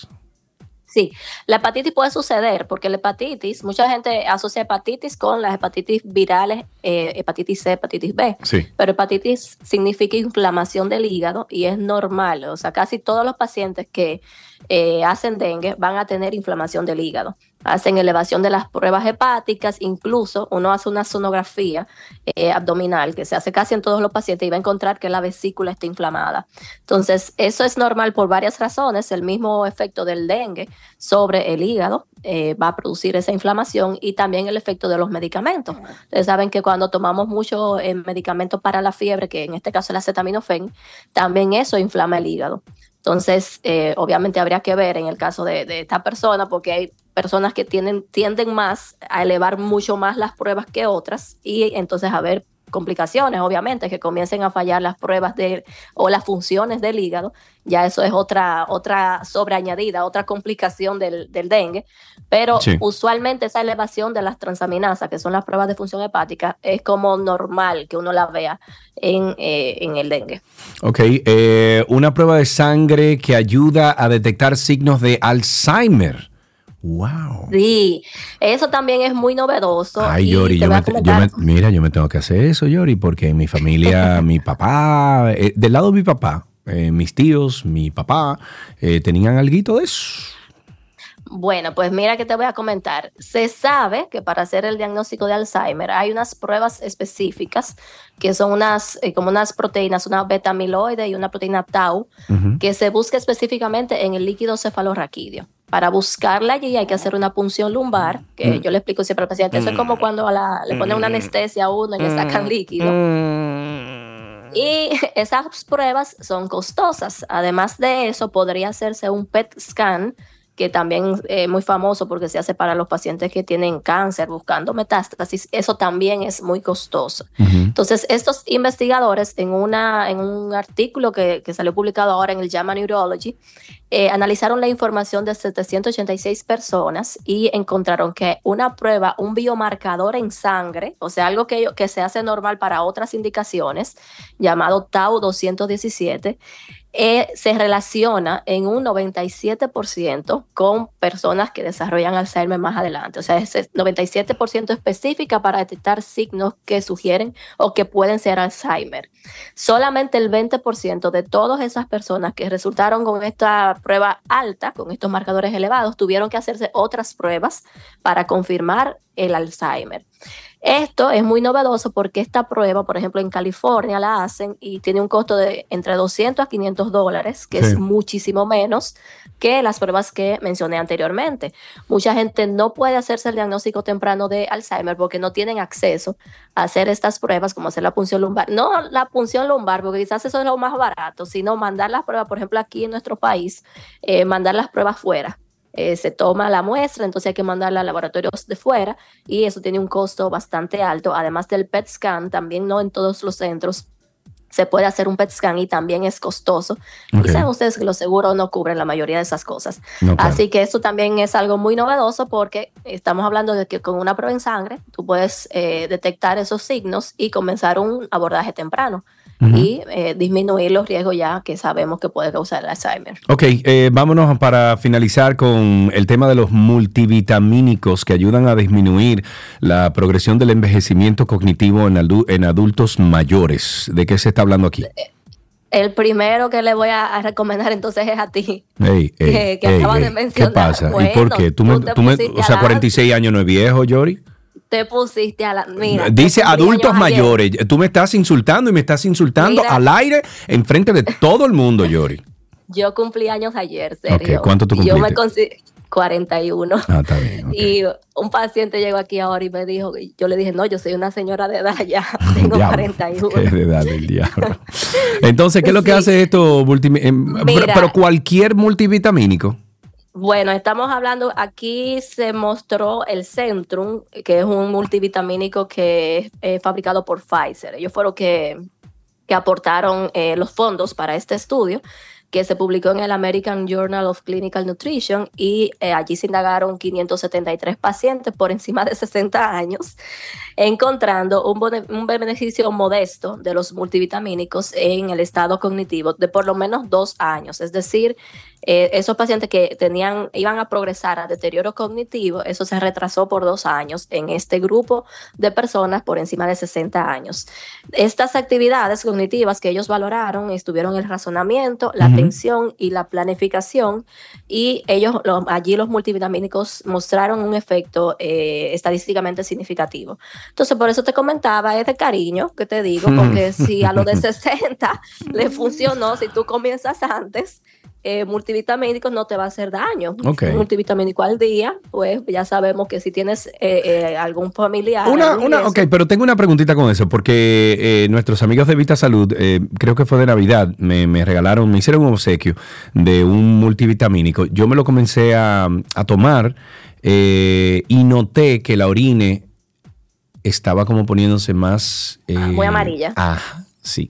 Sí, la hepatitis puede suceder porque la hepatitis, mucha gente asocia hepatitis con las hepatitis virales, eh, hepatitis C, hepatitis B, Sí. pero hepatitis significa inflamación del hígado y es normal, o sea, casi todos los pacientes que eh, hacen dengue van a tener inflamación del hígado. Hacen elevación de las pruebas hepáticas, incluso uno hace una sonografía eh, abdominal que se hace casi en todos los pacientes y va a encontrar que la vesícula está inflamada. Entonces, eso es normal por varias razones. El mismo efecto del dengue sobre el hígado eh, va a producir esa inflamación y también el efecto de los medicamentos. Ustedes saben que cuando tomamos mucho eh, medicamento para la fiebre, que en este caso es el acetaminofén, también eso inflama el hígado. Entonces, eh, obviamente habría que ver en el caso de, de esta persona, porque hay personas que tienen, tienden más a elevar mucho más las pruebas que otras y entonces a ver complicaciones, obviamente, que comiencen a fallar las pruebas de, o las funciones del hígado, ya eso es otra, otra sobreañadida, otra complicación del, del dengue, pero Sí. usualmente esa elevación de las transaminasas, que son las pruebas de función hepática, es como normal que uno la vea en, eh, en el dengue. Ok, eh, una prueba de sangre que ayuda a detectar signos de Alzheimer. Wow. Sí, eso también es muy novedoso. Ay, Yori, yo me, yo me- mira, yo me tengo que hacer eso, Yori, porque en mi familia, mi papá, eh, del lado de mi papá, eh, mis tíos, mi papá, eh, tenían algo de eso. Bueno, pues mira que te voy a comentar. Se sabe que para hacer el diagnóstico de Alzheimer hay unas pruebas específicas que son unas eh, como unas proteínas, una beta amiloide y una proteína tau, que se busca específicamente en el líquido cefalorraquídeo. Para buscarla allí hay que hacer una punción lumbar, que Mm. yo le explico siempre al paciente. Eso es como cuando a la- le ponen una anestesia a uno y le sacan líquido. Y esas pruebas son costosas. Además de eso, podría hacerse un PET scan, que también es muy famoso porque se hace para los pacientes que tienen cáncer buscando metástasis. Eso también es muy costoso. Entonces, estos investigadores en, una, en un artículo que, que salió publicado ahora en el JAMA Neurology, eh, analizaron la información de 786 personas y encontraron que una prueba, un biomarcador en sangre, o sea, algo que, se hace normal para otras indicaciones, llamado Tau 217, eh, se relaciona en un 97% con personas que desarrollan Alzheimer más adelante. O sea, es 97% específica para detectar signos que sugieren o que pueden ser Alzheimer. Solamente el 20% de todas esas personas que resultaron con esta prueba alta, con estos marcadores elevados, tuvieron que hacerse otras pruebas para confirmar el Alzheimer. Esto es muy novedoso porque esta prueba, por ejemplo, en California la hacen y tiene un costo de entre 200 a 500 dólares, que Sí. es muchísimo menos que las pruebas que mencioné anteriormente. Mucha gente no puede hacerse el diagnóstico temprano de Alzheimer porque no tienen acceso a hacer estas pruebas, como hacer la punción lumbar. No la punción lumbar, porque quizás eso es lo más barato, sino mandar las pruebas, por ejemplo, aquí en nuestro país, eh, mandar las pruebas fuera. Eh, se toma la muestra, entonces hay que mandarla a laboratorios de fuera y eso tiene un costo bastante alto. Además del PET scan, también no en todos los centros se puede hacer un PET scan y también es costoso. Ok. Y saben ustedes que los seguros no cubren la mayoría de esas cosas. No, claro. Así que esto también es algo muy novedoso porque estamos hablando de que con una prueba en sangre tú puedes eh, detectar esos signos y comenzar un abordaje temprano Y eh, disminuir los riesgos ya que sabemos que puede causar el Alzheimer. Ok, eh, vámonos para finalizar con el tema de los multivitamínicos que ayudan a disminuir la progresión del envejecimiento cognitivo en, adu- en adultos mayores. ¿De qué se está hablando aquí? El primero que le voy a, a recomendar entonces es a ti. Ey, ey, que- que ey, de ey, ¿Qué mencionar. pasa? ¿Y por qué? ¿Tú me- tú te tú me- o sea, a la- 46 años no es viejo, Yori. Te pusiste a la... Mira, Dice adultos años ayer. mayores. Tú me estás insultando y me estás insultando Mira. al aire en frente de todo el mundo, Yori. Yo cumplí años ayer, Sergio. Ok, ¿cuánto tú Y Yo me cumpliste? consi- 41. Ah, está bien. Y un paciente llegó aquí ahora y me dijo, yo le dije, no, yo soy una señora de edad ya, tengo Diablo, 41. Qué de edad del diablo. Entonces, ¿qué es lo que hace esto? em, pero cualquier multivitamínico. Bueno, estamos hablando, aquí se mostró el Centrum, que es un multivitamínico que es eh, fabricado por Pfizer. Ellos fueron que, que aportaron eh, los fondos para este estudio que se publicó en el American Journal of Clinical Nutrition y eh, allí se indagaron 573 pacientes por encima de 60 años, encontrando un, un beneficio modesto de los multivitamínicos en el estado cognitivo de por lo menos dos años. Es decir, eh, esos pacientes que tenían, iban a progresar a deterioro cognitivo, eso se retrasó por dos años en este grupo de personas por encima de 60 años. Estas actividades cognitivas que ellos valoraron estuvieron el razonamiento, la atención y la planificación y ellos allí los multivitamínicos mostraron un efecto eh, estadísticamente significativo. Entonces, por eso te comentaba, es de cariño que te digo, porque si a los de 60 le funcionó, si tú comienzas antes, eh, multivitamínicos no te va a hacer daño. Multivitamínico al día, pues ya sabemos que si tienes eh, eh, algún familiar. Una, algún una, ok, pero tengo una preguntita con eso, porque eh, nuestros amigos de Vita Salud, creo que fue de Navidad, me, me regalaron, me hicieron un obsequio de un multivitamínico. Yo me lo comencé a, a tomar y noté que la orine estaba como poniéndose más... eh, Muy amarilla. Ah, sí.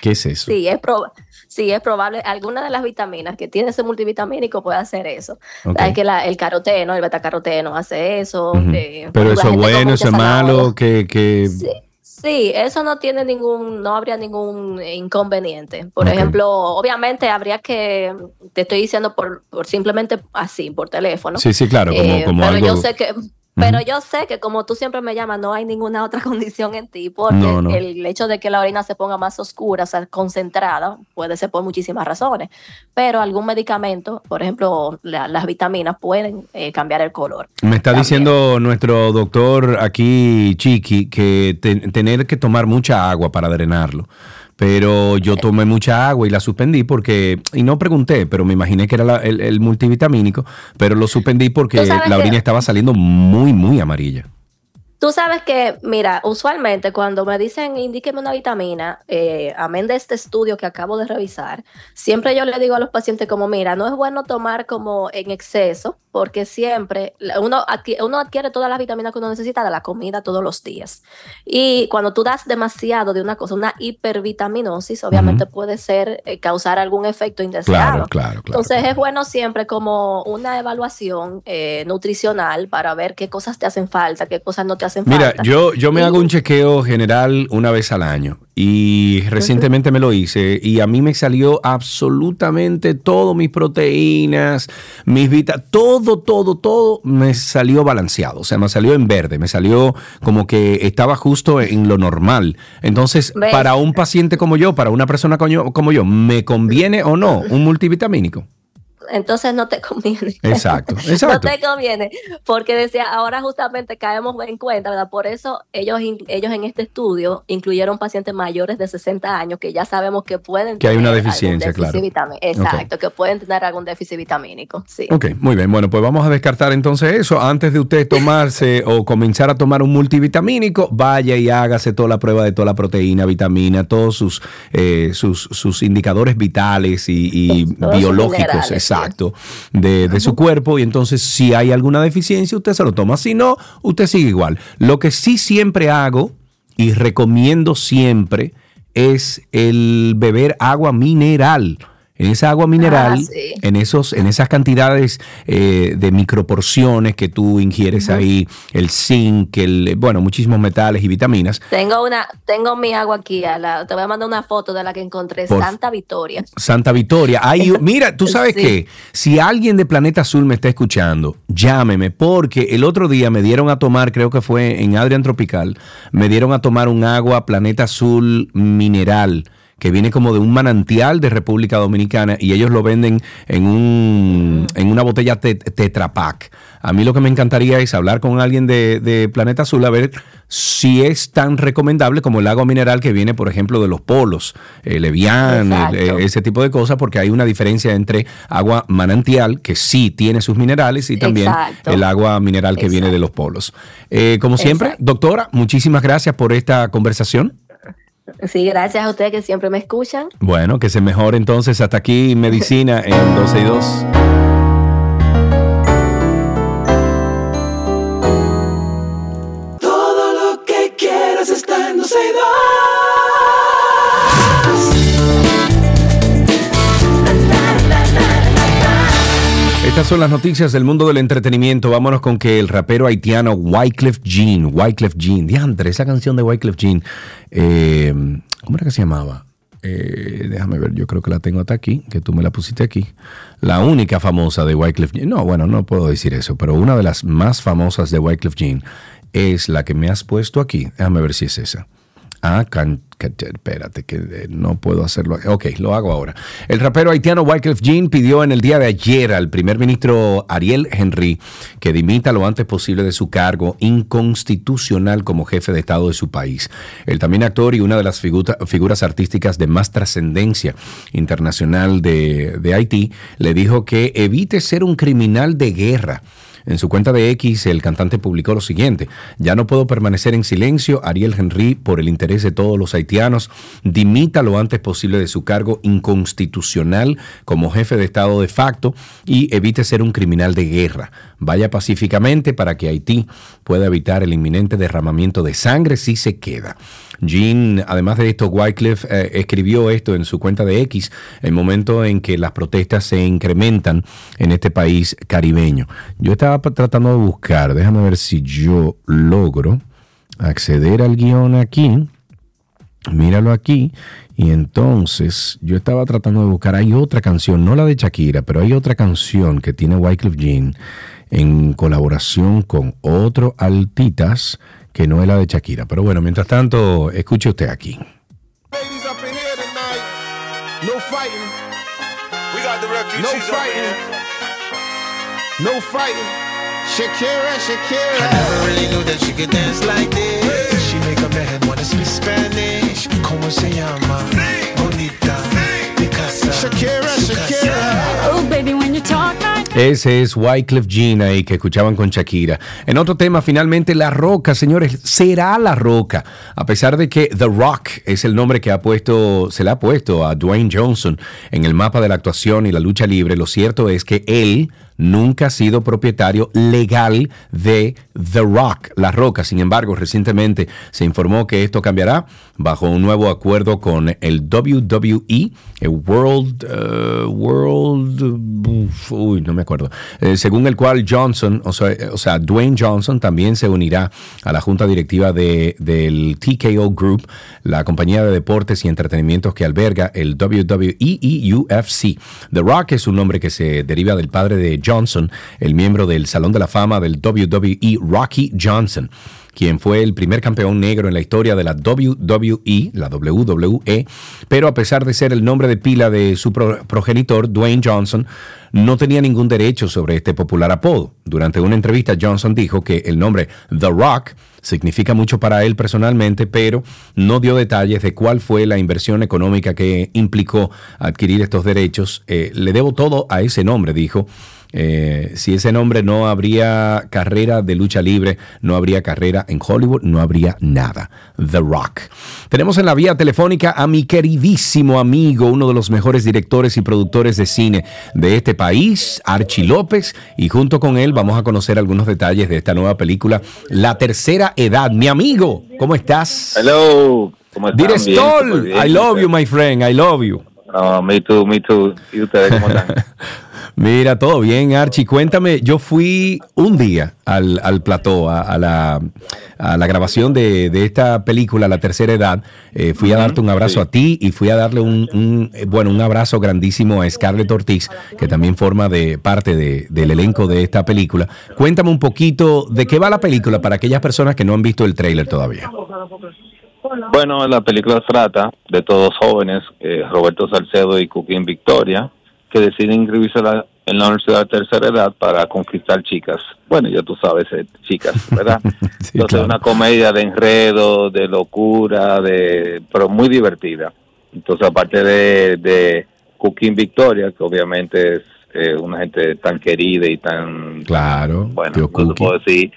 ¿Qué es eso? Sí, es proba- Sí, es probable. Alguna de las vitaminas que tiene ese multivitamínico puede hacer eso. Hay que la- el caroteno, el betacaroteno hace eso. Eh, Pero eso es bueno, eso es malo, que... que... Sí, sí, eso no tiene ningún, no habría ningún inconveniente. Por ejemplo, obviamente habría que, te estoy diciendo por, por simplemente así, por teléfono. Sí, sí, claro, como, Eh, como pero algo... yo sé que pero yo sé que como tú siempre me llamas, no hay ninguna otra condición en ti, porque No, no. el hecho de que la orina se ponga más oscura, o sea, concentrada, puede ser por muchísimas razones. Pero algún medicamento, por ejemplo, la- las vitaminas pueden eh, cambiar el color. Me está También. diciendo nuestro doctor aquí, Chiqui, que te- tener que tomar mucha agua para drenarlo. Pero yo tomé mucha agua y la suspendí porque, y no pregunté, pero me imaginé que era la- el, el multivitamínico, pero lo suspendí porque la que- orina estaba saliendo muy, muy amarilla. Tú sabes que, mira, usualmente cuando me dicen indíqueme una vitamina, eh, amén de este estudio que acabo de revisar, siempre yo le digo a los pacientes como, mira, no es bueno tomar como en exceso, porque siempre uno, adqui- uno adquiere todas las vitaminas que uno necesita de la comida todos los días. Y cuando tú das demasiado de una cosa, una hipervitaminosis, obviamente puede ser eh, causar algún efecto indeseado. Claro, claro, claro. Entonces es bueno siempre como una evaluación eh, nutricional para ver qué cosas te hacen falta, qué cosas no te hacen Mira, falta. yo, yo me Y- hago un chequeo general una vez al año y recientemente me lo hice y a mí me salió absolutamente todo, mis proteínas, mis vitaminas, todo, todo, todo me salió balanceado, o sea, me salió en verde, me salió como que estaba justo en lo normal. Entonces, ¿Ves? para un paciente como yo, para una persona como yo, como yo, ¿me conviene o no un multivitamínico? Entonces no te conviene. Exacto, No te conviene, porque decía, ahora justamente caemos en cuenta, ¿verdad? Por eso ellos, ellos en este estudio incluyeron pacientes mayores de 60 años que ya sabemos que pueden Que hay una tener deficiencia, déficit claro. Exacto, que pueden tener algún déficit vitamínico, sí. Ok, muy bien. Bueno, pues vamos a descartar entonces eso. Antes de usted tomarse o comenzar a tomar un multivitamínico, vaya y hágase toda la prueba de toda la proteína, vitamina, todos sus, eh, sus, sus indicadores vitales y, y biológicos. Exacto, de, de su cuerpo. Y entonces, si hay alguna deficiencia, usted se lo toma. Si no, usted sigue igual. Lo que sí siempre hago y recomiendo siempre es el beber agua mineral. En esa agua mineral, Ah, sí. en, esos, en esas cantidades eh, de microporciones que tú ingieres ahí, el zinc, el, bueno, muchísimos metales y vitaminas. Tengo una, tengo mi agua aquí, a la- te voy a mandar una foto de la que encontré, Por- Santa Victoria. Santa Victoria. Mira, tú sabes Sí. qué, si alguien de Planeta Azul me está escuchando, llámeme, porque el otro día me dieron a tomar, creo que fue en Adrian Tropical, me dieron a tomar un agua Planeta Azul mineral que viene como de un manantial de República Dominicana y ellos lo venden en, un, en una botella tet- Tetra Pak. A mí lo que me encantaría es hablar con alguien de, de Planeta Azul a ver si es tan recomendable como el agua mineral que viene, por ejemplo, de los polos, el Evian, el- Exacto. eh, ese tipo de cosas, porque hay una diferencia entre agua manantial, que sí tiene sus minerales, y también Exacto. el agua mineral que viene de los polos. Eh, como siempre, Exacto. doctora, muchísimas gracias por esta conversación. Sí, gracias a ustedes que siempre me escuchan. Bueno, que se mejore entonces hasta aquí medicina en 12 y 2. Estas son las noticias del mundo del entretenimiento. Vámonos con que el rapero haitiano Wyclef Jean, Wyclef Jean, diantre, esa canción de Wyclef Jean, eh, ¿cómo era que se llamaba? eh, déjame ver, yo creo que la tengo hasta aquí, que tú me la pusiste aquí. La única famosa de Wycliffe Jean, no, bueno, no puedo decir eso, pero una de las más famosas de Wycliffe Jean es la que me has puesto aquí. Déjame ver si es esa. Ah, can, espérate, que eh, no puedo hacerlo. Ok, lo hago ahora. El rapero haitiano Wyclef Jean pidió en el día de ayer al primer ministro Ariel Henry que dimita lo antes posible de su cargo inconstitucional como jefe de Estado de su país. El también actor y una de las figura- figuras artísticas de más trascendencia internacional de Haití le dijo que evite ser un criminal de guerra. En su cuenta de X, el cantante publicó lo siguiente: Ya no puedo permanecer en silencio. Ariel Henry, por el interés de todos los haitianos, dimita lo antes posible de su cargo inconstitucional como jefe de Estado de facto y evite ser un criminal de guerra. Vaya pacíficamente para que Haití pueda evitar el inminente derramamiento de sangre si se queda. Jean, además de esto, Wycliffe eh, escribió esto en su cuenta de X, el momento en que las protestas se incrementan en este país caribeño. Yo estaba tratando de buscar, déjame ver si yo logro acceder al guion aquí. Míralo aquí. Y entonces yo estaba tratando de buscar, hay otra canción, no la de Shakira, pero hay otra canción que tiene Wycliffe Jean en colaboración con otro Altitas que no es la de Shakira. Pero bueno, mientras tanto, escuche usted aquí. No fighting. No fighting. Shakira, Shakira. I never really knew that she could dance like this. She make a man wanna speak Spanish. Como se llama? Bonita. Picasa. Shakira, Shakira. Oh, baby, when you talk like Ese es Wycliffe Jean ahí que escuchaban con Shakira. En otro tema, finalmente, La Roca, señores, será La Roca. A pesar de que The Rock es el nombre que ha puesto, se le ha puesto a Dwayne Johnson en el mapa de la actuación y la lucha libre, lo cierto es que él nunca ha sido propietario legal de The Rock, La Roca. Sin embargo, recientemente se informó que esto cambiará bajo un nuevo acuerdo con el WWE, el World, eh, World, uy, no me acuerdo, eh, según el cual Johnson, o sea, o sea, Dwayne Johnson también se unirá a la junta directiva de, del TKO Group, la compañía de deportes y entretenimientos que alberga el WWE y UFC. The Rock es un nombre que se deriva del padre de Johnson, el miembro del Salón de la Fama del WWE, Rocky Johnson quien fue el primer campeón negro en la historia de la WWE, la WWE, pero a pesar de ser el nombre de pila de su pro- progenitor, Dwayne Johnson, no tenía ningún derecho sobre este popular apodo. Durante una entrevista, Johnson dijo que el nombre The Rock significa mucho para él personalmente, pero no dio detalles de cuál fue la inversión económica que implicó adquirir estos derechos. Eh, le debo todo a ese nombre, dijo. Eh, si ese nombre no habría carrera de lucha libre, no habría carrera en Hollywood, no habría nada. The Rock. Tenemos en la vía telefónica a mi queridísimo amigo, uno de los mejores directores y productores de cine de este país, Archie López, y junto con él vamos a conocer algunos detalles de esta nueva película, La Tercera Edad. Mi amigo, ¿cómo estás? Hello, ¿cómo están? Director, bien. I love you, my friend, I love you. Oh, me too, me too. ¿Y ustedes cómo están? Mira, todo bien, Archie. Cuéntame, yo fui un día al, al plató, a, a la, a la grabación de, de esta película, La Tercera Edad. Eh, fui a darte un abrazo a ti y fui a darle un, un, eh, bueno, un abrazo grandísimo a Scarlett Ortiz, que también forma de parte de- del elenco de esta película. Cuéntame un poquito de qué va la película para aquellas personas que no han visto el tráiler todavía. Bueno, la película trata de todos jóvenes, eh, Roberto Salcedo y Cooking Victoria, que deciden inscribirse la- en la universidad de tercera edad para conquistar chicas. Bueno, ya tú sabes, eh, chicas, ¿verdad? Sí, Entonces, claro. una comedia de enredo, de locura, de pero muy divertida. Entonces, aparte de, de Cooking Victoria, que obviamente es eh, una gente tan querida y tan Claro, bueno, no te puedo decir.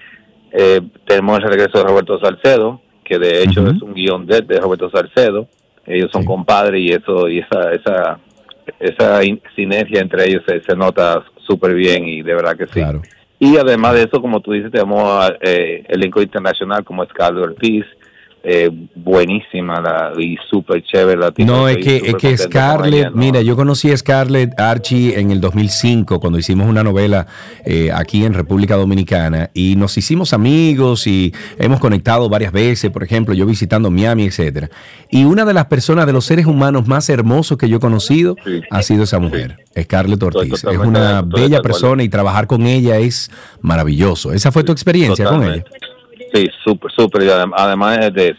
Eh, tenemos el regreso de Roberto Salcedo, que de hecho es un guion de, de Roberto Salcedo. Ellos son Sí. compadres y eso y esa esa esa in- sinergia entre ellos se, se nota súper bien y de verdad que sí. Claro. Y además de eso, como tú dices, tenemos eh, elenco internacional como Scarlett Ortiz, eh, buenísima la, y súper chévere. La No, es que, es que Scarlett, ella, ¿no? mira, yo conocí a Scarlett Archie en el 2005 cuando hicimos una novela eh, aquí en República Dominicana y nos hicimos amigos y hemos conectado varias veces, por ejemplo, yo visitando Miami, etcétera. Y una de las personas, de los seres humanos más hermosos que yo he conocido Sí. ha sido esa mujer, Scarlett Ortiz. Es una bella persona y trabajar con ella es maravilloso. ¿Esa fue tu experiencia con ella? Sí, súper, súper. Y además es de,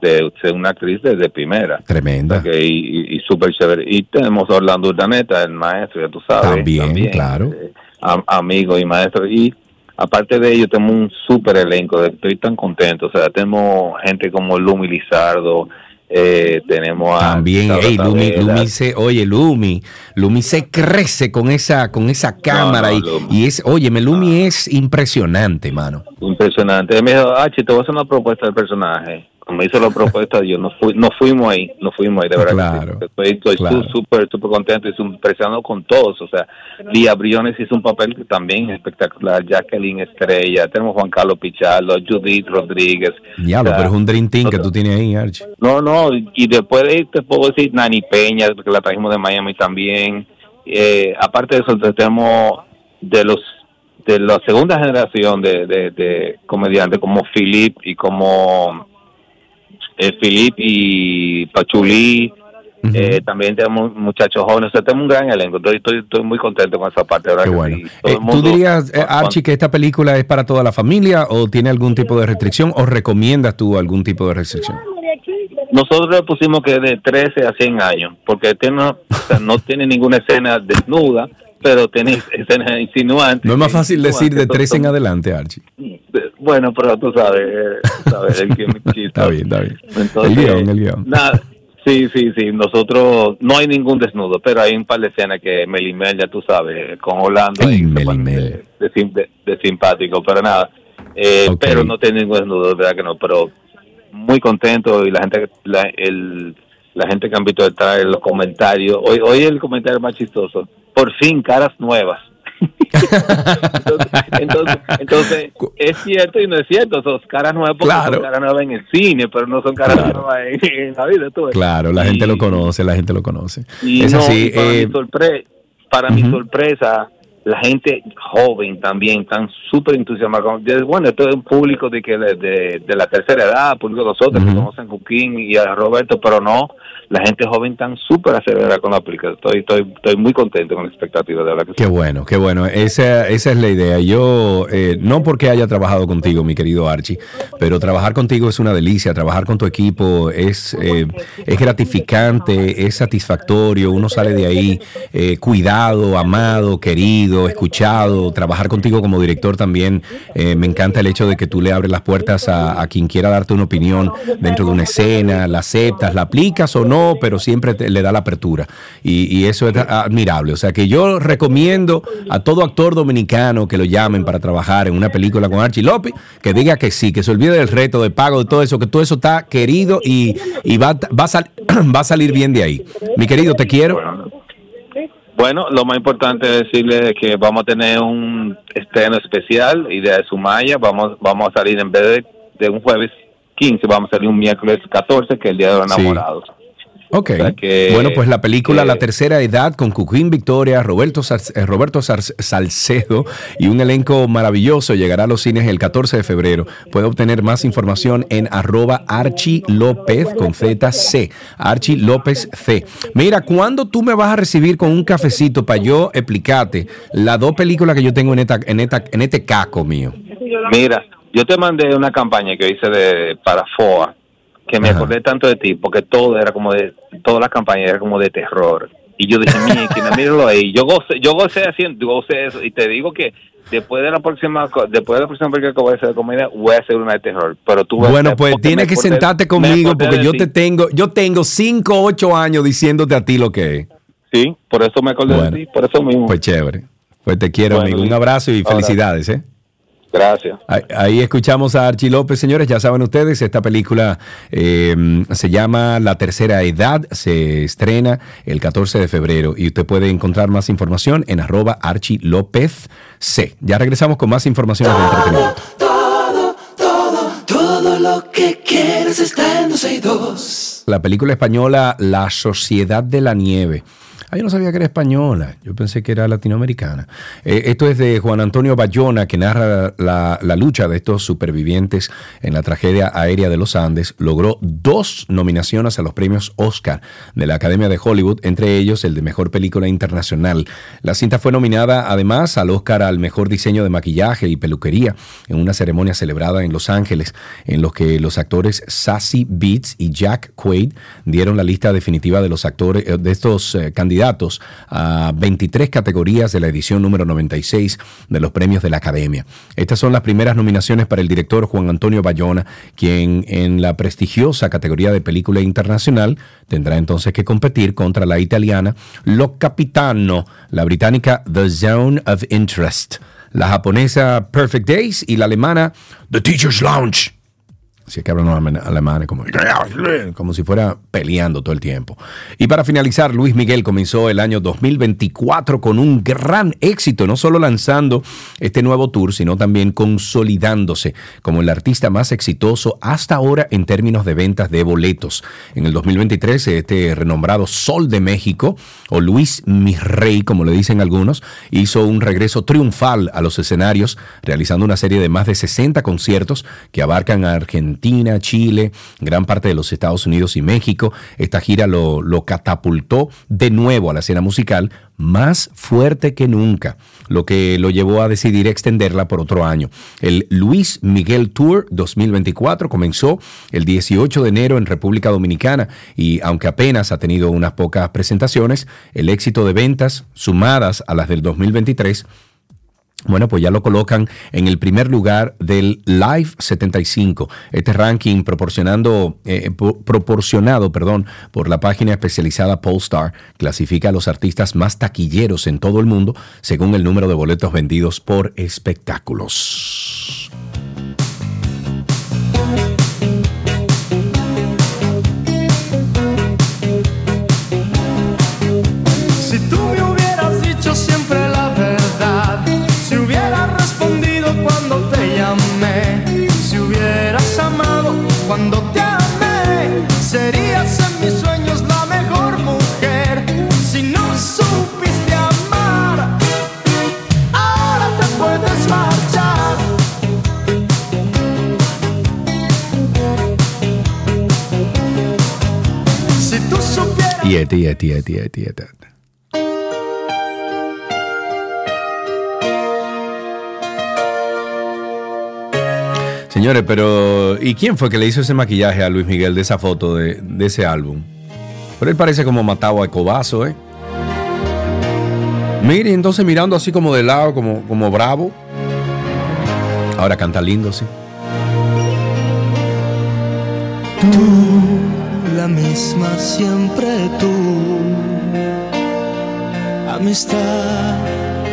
de ser una actriz desde primera. Tremenda. Y, y, súper chévere. Y tenemos a Orlando Urdaneta, el maestro, ya tú sabes. También, claro. eh, am- amigo y maestro. Y aparte de ello, tenemos un súper elenco. Estoy tan contento. O sea, tenemos gente como Lumi Lizardo. Eh, tenemos a. También, Sara ey, Lumi. Lumi se, oye, Lumi, Lumi se crece con esa, con esa cámara no, y, Lumi. y es, oye, Lumi es impresionante, mano. Impresionante. Él me dijo, ah, te voy a hacer una propuesta del personaje. Cuando me hizo la propuesta, yo no fui, no fuimos ahí, no fuimos ahí, de verdad. que Claro, sí. Estoy, claro. súper, súper contento y impresionado con todos. O sea, Lía Briones hizo un papel que también es espectacular. Jacqueline Estrella, tenemos Juan Carlos Pichardo, Judith Rodríguez. Diablo, O sea, pero es un dream team que tú tienes ahí, Archie. no, no, y después de ahí te puedo decir Nani Peña, que la trajimos de Miami también. Eh, aparte de eso, tenemos de los de la segunda generación de, de, de comediantes como Philip y como eh, Philip y Pachulí. Eh, también tenemos muchachos jóvenes, o sea, tenemos un gran elenco. Estoy, estoy, estoy muy contento con esa parte. ¿verdad Qué bueno. sí? Todo Eh, ¿Tú dirías, eh, Archie, que esta película es para toda la familia o tiene algún tipo de restricción o recomiendas tú algún tipo de restricción? Nosotros le pusimos que de 13 a 100 años, porque tiene, o sea, no tiene ninguna escena desnuda, pero tiene escenas insinuantes. No es más fácil decir de Insinuantes, tres son- en adelante, Archie. Bueno, pero tú sabes, sabes el guion Está bien, está bien. Entonces, el guion, el guion. Nada, sí, sí, sí. Nosotros no hay ningún desnudo, pero hay un par de escenas que Melimel, ya tú sabes, con se ponen de, de de- de simpático, pero nada. Eh. Pero no tiene ningún desnudo, de verdad que no. Pero muy contento y la gente, la, el, la gente que han visto detrás los comentarios. Hoy, hoy el comentario más chistoso. Por fin, caras nuevas. entonces, entonces, entonces, es cierto y no es cierto. Son caras nuevas porque Claro. son caras nuevas en el cine, pero no son caras nuevas en, en la vida. tú ves. Claro, la gente lo conoce, la gente lo conoce. Y es no, así. y para, eh, mi, sorpre- para mi sorpresa, la gente joven también están súper entusiasmados. De- Bueno, esto es un público de que de, de- de la tercera edad, público de nosotros que Ujú. conocen a Joaquín y a Roberto, pero no, la gente joven están súper acelerada con la película. Estoy, estoy, estoy muy contento con la expectativa de la que Qué bueno, qué bueno. Esa, esa es la idea. Yo, eh, no porque haya trabajado contigo, mi querido Archie, pero trabajar contigo es una delicia. Trabajar con tu equipo es, eh, gratificante, es satisfactorio. Uno sale de ahí eh, cuidado, amado, querido, escuchado. Trabajar contigo como director también. eh, me encanta el hecho de que tú le abres las puertas a quien quiera darte una opinión dentro de una escena, la aceptas, la aplicas o no, pero siempre te- le da la apertura. Y, y eso es admirable. O sea que yo recomiendo a todo actor dominicano que lo llamen para trabajar en una película con Archie López, que diga que sí, que se olvide del reto de pago, de todo eso, que todo eso está querido y, y va, va, a sal- va a salir bien de ahí. Mi querido, te quiero. Bueno, lo más importante es decirle que vamos a tener un estreno especial, Idea de Sumaya. Vamos, vamos a salir en vez de, de un jueves 15, vamos a salir un miércoles 14, que es el Día de los Sí. Ok. que- bueno, pues la película que- La Tercera Edad con Cuquín Victoria, Roberto, Sar- eh, Roberto Sar- Salcedo y un elenco maravilloso llegará a los cines el 14 de febrero. Puede obtener más información en arroba Archie López con ZC. Archie López C. Mira, ¿cuándo tú me vas a recibir con un cafecito para yo explicarte las dos películas que yo tengo en, esta, en, esta, en este caco mío? Mira, yo te mandé una campaña que hice de para FOA, que me acordé tanto de ti, porque todo era como de, todas las campañas eran como de terror. Y yo dije, mira, míralo ahí. Yo gocé, yo gocé haciendo, gocé eso. Y te digo que después de la próxima, después de la próxima película que voy a hacer de comedia, voy a hacer una de terror. Pero tú vas a Bueno, ver, pues porque tienes que sentarte conmigo porque yo ti. te tengo, yo tengo 5, 8 años diciéndote a ti lo que es. Sí, por eso me acordé Bueno. de ti, por eso mismo. Pues chévere. Pues te quiero, Bueno, amigo. Un abrazo y felicidades, ¿eh? Gracias. Ahí, ahí escuchamos a Archie López, señores. Ya saben ustedes, esta película eh, se llama La Tercera Edad. Se estrena el 14 de febrero y usted puede encontrar más información en arroba Archie López C. Ya regresamos con más información de entretenimiento. Todo, todo, todo lo que quieres está en 12 y 2. La película española La Sociedad de la Nieve. Ah, yo no sabía que era española, yo pensé que era latinoamericana. Eh, esto es de Juan Antonio Bayona, que narra la, lucha de estos supervivientes en la tragedia aérea de los Andes. Logró dos nominaciones a los premios Oscar de la Academia de Hollywood, entre ellos el de Mejor Película Internacional. La cinta fue nominada además al Oscar al Mejor Diseño de Maquillaje y Peluquería en una ceremonia celebrada en Los Ángeles, en los que los actores Sassy Beats y Jack Quaid dieron la lista definitiva de los actores eh, de estos eh, candidatos a 23 categorías de la edición número 96 de los premios de la Academia. Estas son las primeras nominaciones para el director Juan Antonio Bayona, quien en la prestigiosa categoría de película internacional tendrá entonces que competir contra la italiana Lo Capitano, la británica The Zone of Interest, la japonesa Perfect Days y la alemana The Teacher's Lounge. Si es que hablan alemanes como, como si fuera peleando todo el tiempo. Y para finalizar, Luis Miguel comenzó el año 2024 con un gran éxito, no solo lanzando este nuevo tour, sino también consolidándose como el artista más exitoso hasta ahora en términos de ventas de boletos. En el 2023, este renombrado Sol de México, o Luis Misrey, como le dicen algunos, hizo un regreso triunfal a los escenarios, realizando una serie de más de 60 conciertos que abarcan a Argentina Argentina, Chile, gran parte de los Estados Unidos y México. Esta gira lo, lo catapultó de nuevo a la escena musical más fuerte que nunca, lo que lo llevó a decidir extenderla por otro año. El Luis Miguel Tour 2024 comenzó el 18 de enero en República Dominicana y aunque apenas ha tenido unas pocas presentaciones, el éxito de ventas sumadas a las del 2023 bueno, pues ya lo colocan en el primer lugar del Live 75. Este ranking proporcionando, eh, proporcionado perdón, por la página especializada Polestar clasifica a los artistas más taquilleros en todo el mundo según el número de boletos vendidos por espectáculos. Señores, pero ¿y quién fue que le hizo ese maquillaje a Luis Miguel de esa foto de, ese álbum? Pero él parece como matado a cobazo, ¿eh? Mire, entonces mirando así como de lado, como, como bravo. Ahora canta lindo, sí. La misma siempre tú. Amistad,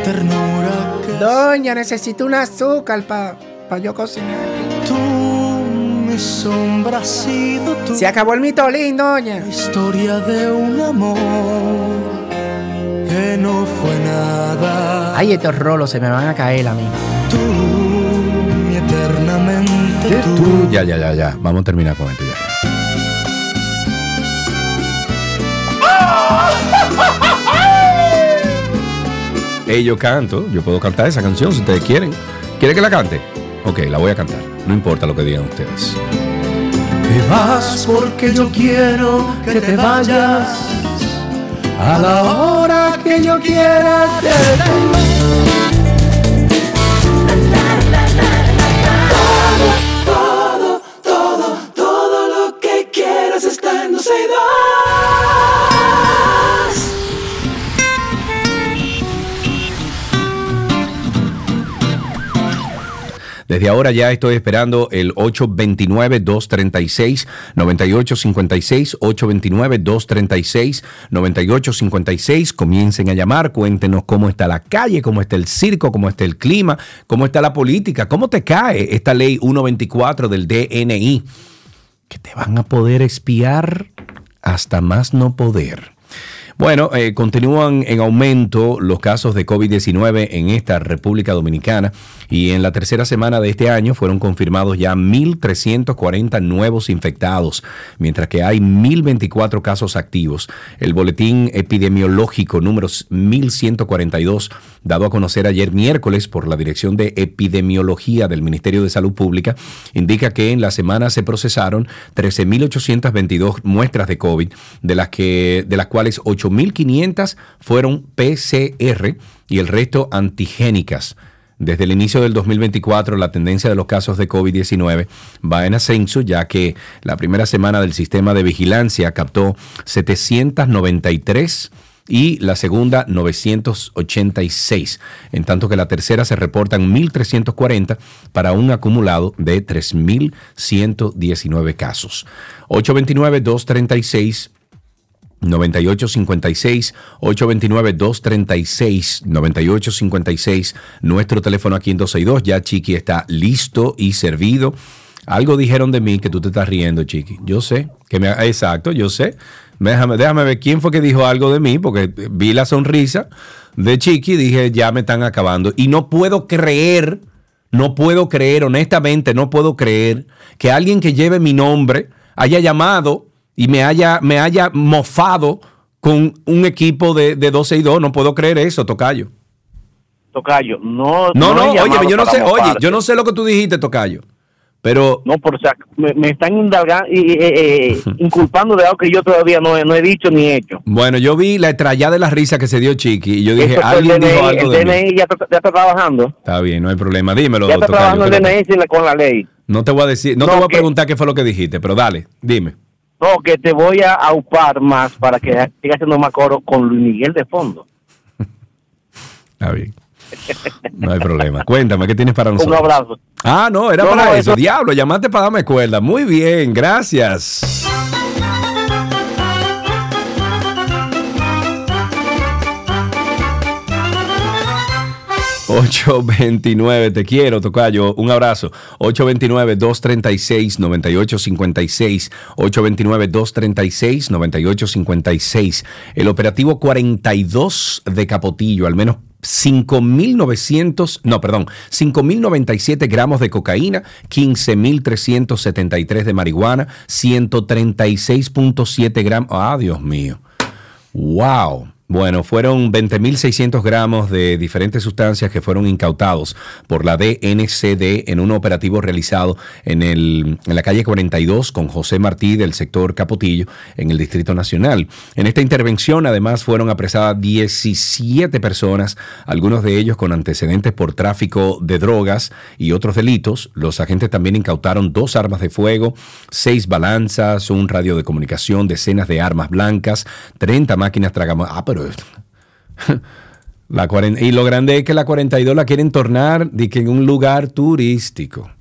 ternura que Doña, necesito un azúcar para pa yo cocinar. tú, mi sombra has sido tú. Se acabó el mitolín, doña. La historia de un amor que no fue nada. Ay, estos rolos se me van a caer a mí. Tú, mi eternamente tú. Tú, ya, ya, ya, ya. Vamos a terminar con esto ya. Yo canto, yo puedo cantar esa canción si ustedes quieren. ¿Quieren que la cante? Ok, la voy a cantar. No importa lo que digan ustedes. Te vas porque yo quiero que te vayas a la hora que yo quiera. Te Desde ahora ya estoy esperando el 829-236-9856, 829-236-9856. Comiencen a llamar, cuéntenos cómo está la calle, cómo está el circo, cómo está el clima, cómo está la política, cómo te cae esta ley 124 del DNI, que te van a poder espiar hasta más no poder. Bueno, eh, continúan en aumento los casos de COVID-19 en esta República Dominicana y en la tercera semana de este año fueron confirmados ya 1.340 nuevos infectados, mientras que hay 1.024 casos activos. El boletín epidemiológico número 1.142, dado a conocer ayer miércoles por la Dirección de Epidemiología del Ministerio de Salud Pública, indica que en la semana se procesaron 13.822 muestras de COVID, de las, que, de las cuales 8.500 fueron PCR y el resto antigénicas. Desde el inicio del 2024, la tendencia de los casos de COVID-19 va en ascenso, ya que la primera semana del sistema de vigilancia captó 793 y la segunda 986, en tanto que la tercera se reportan 1.340 para un acumulado de 3.119 casos. 829-236. 9856 829 236 9856 nuestro teléfono aquí en 262 ya Chiqui está listo y servido. Algo dijeron de mí que tú te estás riendo Chiqui. Yo sé que me exacto yo sé. Déjame, déjame ver quién fue que dijo algo de mí porque vi la sonrisa de Chiqui y dije ya me están acabando. Y no puedo creer no puedo creer honestamente no puedo creer que alguien que lleve mi nombre haya llamado y me haya, me haya mofado con un equipo de, de 12 y 2. No puedo creer eso, Tocayo. Tocayo, no. No, no, oye, yo no sé, oye, yo no sé lo que tú dijiste, Tocayo. Pero. No, por o sea, me, me están indagando y eh, eh, inculpando de algo que yo todavía no, he- no he dicho ni hecho. Bueno, yo vi la estrellada de la risa que se dio Chiqui y yo dije, alguien DNI, dijo algo el de mí. DNI ya está, ya está trabajando. Está bien, no hay problema. Dímelo, ya está Tocayo. trabajando el ¿qué es lo que- DNI sin la- con la ley. No te voy a decir, no, No, te voy a que- preguntar qué fue lo que dijiste, pero dale, dime. No, que te voy a aupar más para que siga haciendo más coro con Luis Miguel de fondo. Está bien. No hay problema. Cuéntame, ¿qué tienes para Un nosotros? abrazo. Ah, no, era No, para no, eso. eso- Diablo, llamaste para darme cuerda. Muy bien, gracias. ...829, te quiero, Tocayo, un abrazo. 829-236-9856, 829-236-9856. El operativo 42 de Capotillo, al menos 5.900, no, perdón, 5.097 gramos de cocaína, 15.373 de marihuana, 136.7 gramos. Ah, Dios mío. Wow. Bueno, fueron 20.600 gramos de diferentes sustancias que fueron incautados por la DNCD en un operativo realizado en, el, en la calle 42 con José Martí del sector Capotillo en el Distrito Nacional. En esta intervención además fueron apresadas 17 personas, algunos de ellos con antecedentes por tráfico de drogas y otros delitos. Los agentes también incautaron dos armas de fuego, seis balanzas, un radio de comunicación, decenas de armas blancas, 30 máquinas tragamos. Pero la y lo grande es que la 42 la quieren tornar de que en un lugar turístico.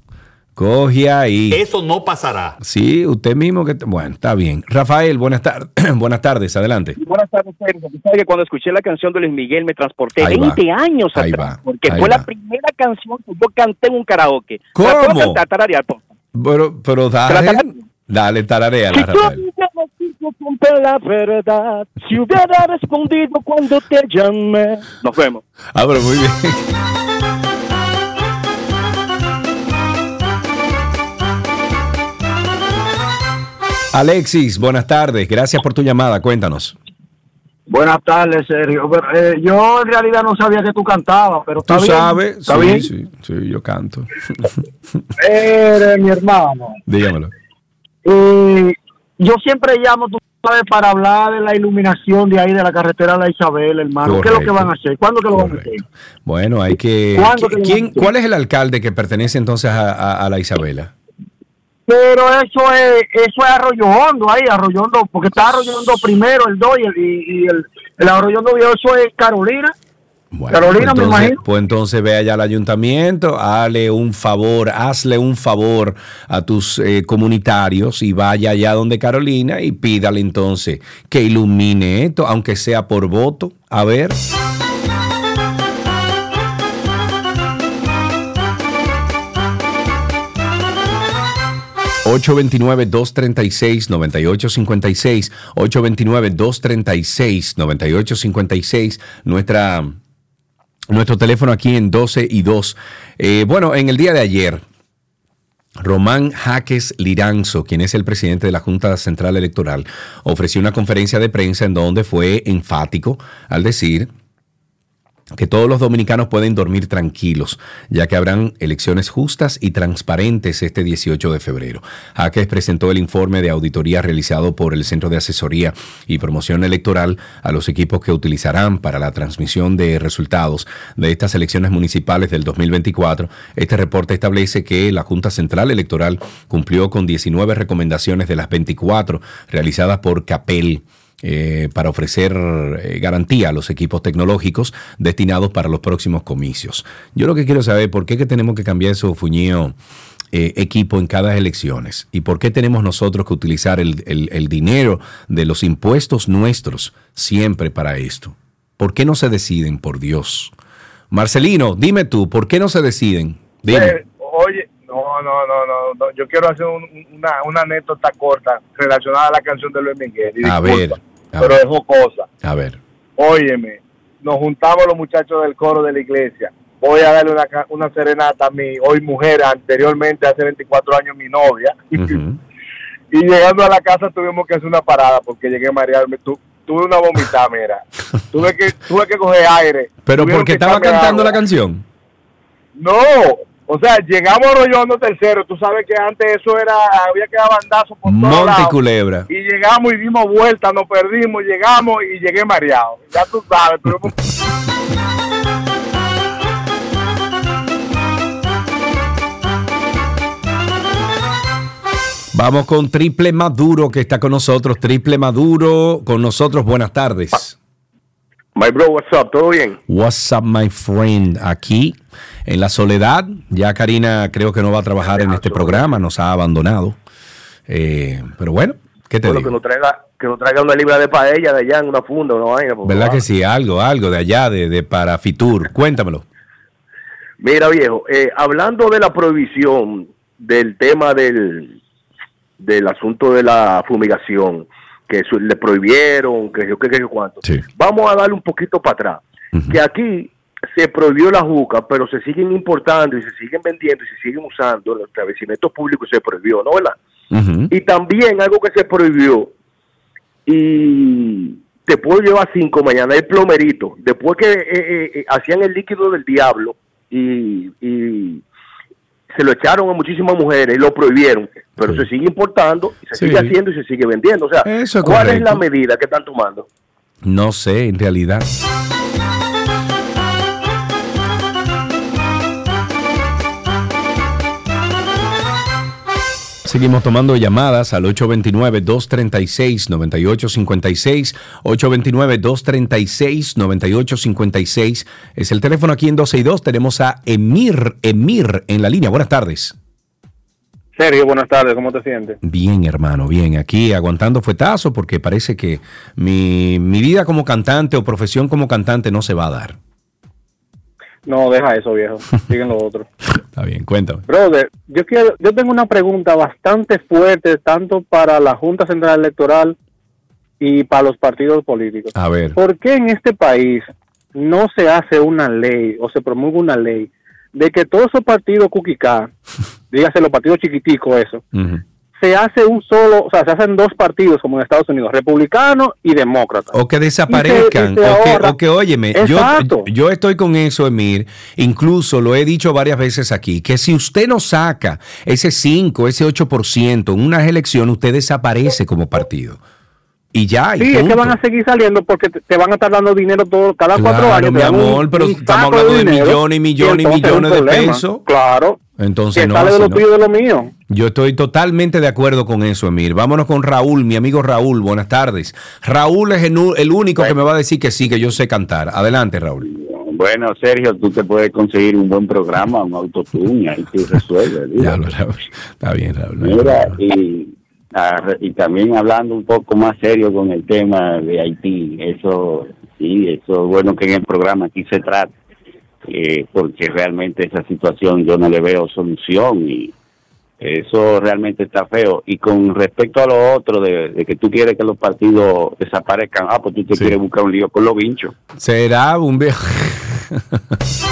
Coge ahí. Eso no pasará. Sí, usted mismo que... Bueno, está bien. Rafael, buenas tardes. buenas tardes, adelante. Buenas tardes, Sergio. Tú sabes que cuando escuché la canción de Luis Miguel me transporté Ahí va. 20 años Ahí atrás, va. porque Ahí fue va. la primera canción que yo canté en un karaoke. ¿La puedo ¿Cómo? cantar, tararear, por favor? Pero, pero dale, dale, yo Rafael. Siempre la verdad, si hubiera respondido cuando te llamé. Nos vemos. Ah, pero muy bien. Alexis, buenas tardes. Gracias por tu llamada. Cuéntanos. Buenas tardes, Sergio. Pero, eh, yo en realidad no sabía que tú cantabas, pero está Tú bien. sabes. ¿Está sí, bien? sí, sí, yo canto. Eres mi hermano. Dígamelo. Y yo siempre llamo, tú sabes, para hablar de la iluminación de ahí de la carretera de la Isabel, hermano. ¿Qué es lo que Correcto. van a hacer? ¿Cuándo que lo van a hacer? Bueno, hay que. ¿Cuándo que lo ¿quién-? ¿Cuál es el alcalde que pertenece entonces a, a- a la Isabela? Pero eso es, eso es Arroyo Hondo ahí, Arroyo Hondo, porque está Arroyo Hondo primero, el 2 y el, y, y el, el Arroyo Hondo eso es Carolina. Carolina, me entonces, imagino. Pues entonces ve allá al ayuntamiento, hazle un favor, hazle un favor a tus eh, comunitarios y vaya allá donde Carolina y pídale entonces que ilumine esto, aunque sea por voto. A ver. 829-236-9856. 829-236-9856. Nuestra, nuestro teléfono aquí en 12 y 2. Eh, bueno, en el día de ayer, Román Jaques Liranzo, quien es el presidente de la Junta Central Electoral, ofreció una conferencia de prensa en donde fue enfático al decir que todos los dominicanos pueden dormir tranquilos, ya que habrán elecciones justas y transparentes este 18 de febrero. Jaques presentó el informe de auditoría realizado por el Centro de Asesoría y Promoción Electoral a los equipos que utilizarán para la transmisión de resultados de estas elecciones municipales del 2024. Este reporte establece que la Junta Central Electoral cumplió con 19 recomendaciones de las 24 realizadas por CAPEL eh, para ofrecer eh, garantía a los equipos tecnológicos destinados para los próximos comicios. Yo lo que quiero saber, ¿por qué que tenemos que cambiar ese fuñío eh, equipo en cada elecciones? ¿Y por qué tenemos nosotros que utilizar el, el- el dinero de los impuestos nuestros siempre para esto? ¿Por qué no se deciden, por Dios? Marcelino, dime tú, ¿por qué no se deciden? Dime. Eh, oye, no, no, no, no, no, yo quiero hacer un- una, una anécdota corta relacionada a la canción de Luis Miguel. Y A disculpa, ver, a pero ver. es jocosa. A ver. Óyeme, nos juntamos los muchachos del coro de la iglesia. Voy a darle una, una serenata a mi hoy mujer, anteriormente, hace 24 años, mi novia. Y llegando a la casa tuvimos que hacer una parada porque llegué a marearme. Tu- tuve una vomitada, mira. tuve, que, tuve que coger aire. Pero porque que estaba cantando la canción. No, o sea, llegamos a Rollondo tercero. Tú sabes que antes eso era, había que dar bandazo por todos Monte y lados. Culebra. Y llegamos y dimos vuelta, nos perdimos, llegamos y llegué mareado. Ya tú sabes, tuvimos- Vamos con Triple Maduro que está con nosotros. Triple Maduro con nosotros. Buenas tardes. My bro, what's up? ¿Todo bien? What's up, my friend? Aquí en la soledad. Ya Karina creo que no va a trabajar en este programa, nos ha abandonado. Eh, pero bueno, ¿qué te Bueno, digo? que nos traiga, que nos traiga una libra de paella de allá en una funda, una vaina. ¿Verdad favor. que sí? Algo, algo de allá, de, de para Fitur. Cuéntamelo. Mira, viejo, eh, hablando de la prohibición del tema del, del asunto de la fumigación, que eso le prohibieron, que yo qué, qué, qué cuánto. Vamos a darle un poquito para atrás. Que aquí se prohibió la juca, pero se siguen importando y se siguen vendiendo y se siguen usando en los establecimientos públicos, se prohibió, ¿no? ¿verdad? Y también algo que se prohibió, y te puedo llevar cinco mañana, el plomerito. Después que eh, eh, eh, hacían el líquido del diablo y, y se lo echaron a muchísimas mujeres y lo prohibieron, pero se sigue importando, y se Sí. sigue haciendo y se sigue vendiendo. O sea, Eso ¿cuál es la medida que están tomando? No sé, en realidad. Seguimos tomando llamadas al 829-236-9856. 829-236-9856. Es el teléfono aquí en 12 y 2. Tenemos a Emir, Emir en la línea. Buenas tardes. Sergio, buenas tardes, ¿cómo te sientes? Bien, hermano, bien. Aquí aguantando fuetazo porque parece que mi, mi vida como cantante o profesión como cantante no se va a dar. No, deja eso, viejo. Siguen lo otro. Está bien, cuéntame. Brother, yo quiero, yo tengo una pregunta bastante fuerte tanto para la Junta Central Electoral y para los partidos políticos. A ver. ¿Por qué en este país no se hace una ley o se promulga una ley de que todos esos partidos cuquicá, dígase los partidos chiquiticos, eso, se hace un solo, o sea, se hacen dos partidos como en Estados Unidos, republicano y demócrata. O que desaparezcan. Y se- y se o, que, o que, óyeme, yo, yo estoy con eso, Emir. Incluso lo he dicho varias veces aquí, que si usted no saca ese 5, ese 8% en unas elecciones, usted desaparece como partido. Y ya, y Sí, es que van a seguir saliendo porque te, van a estar dando dinero todo, cada cuatro años. mi amor, pero estamos hablando de dinero, millones y millones y millones de pesos. Claro. Entonces que no, sale de así lo no. tuyo y de lo mío. Yo estoy totalmente de acuerdo con eso, Emir. Vámonos con Raúl, mi amigo Raúl. Buenas tardes. Raúl es el, único que me va a decir que sí, que yo sé cantar. Adelante, Raúl. Bueno, Sergio, tú te puedes conseguir un buen programa, un autotune, ahí tú resuelves. Ya lo, Raúl. Está bien, Raúl. Mira, y, ah, y también hablando un poco más serio con el tema de Haití, eso sí, eso es bueno que en el programa aquí se trate, eh, porque realmente esa situación yo no le veo solución y Eso realmente está feo. Y con respecto a lo otro, de, de que tú quieres que los partidos desaparezcan, ah, pues tú te Sí. quieres buscar un lío con los vinchos. Será un viejo.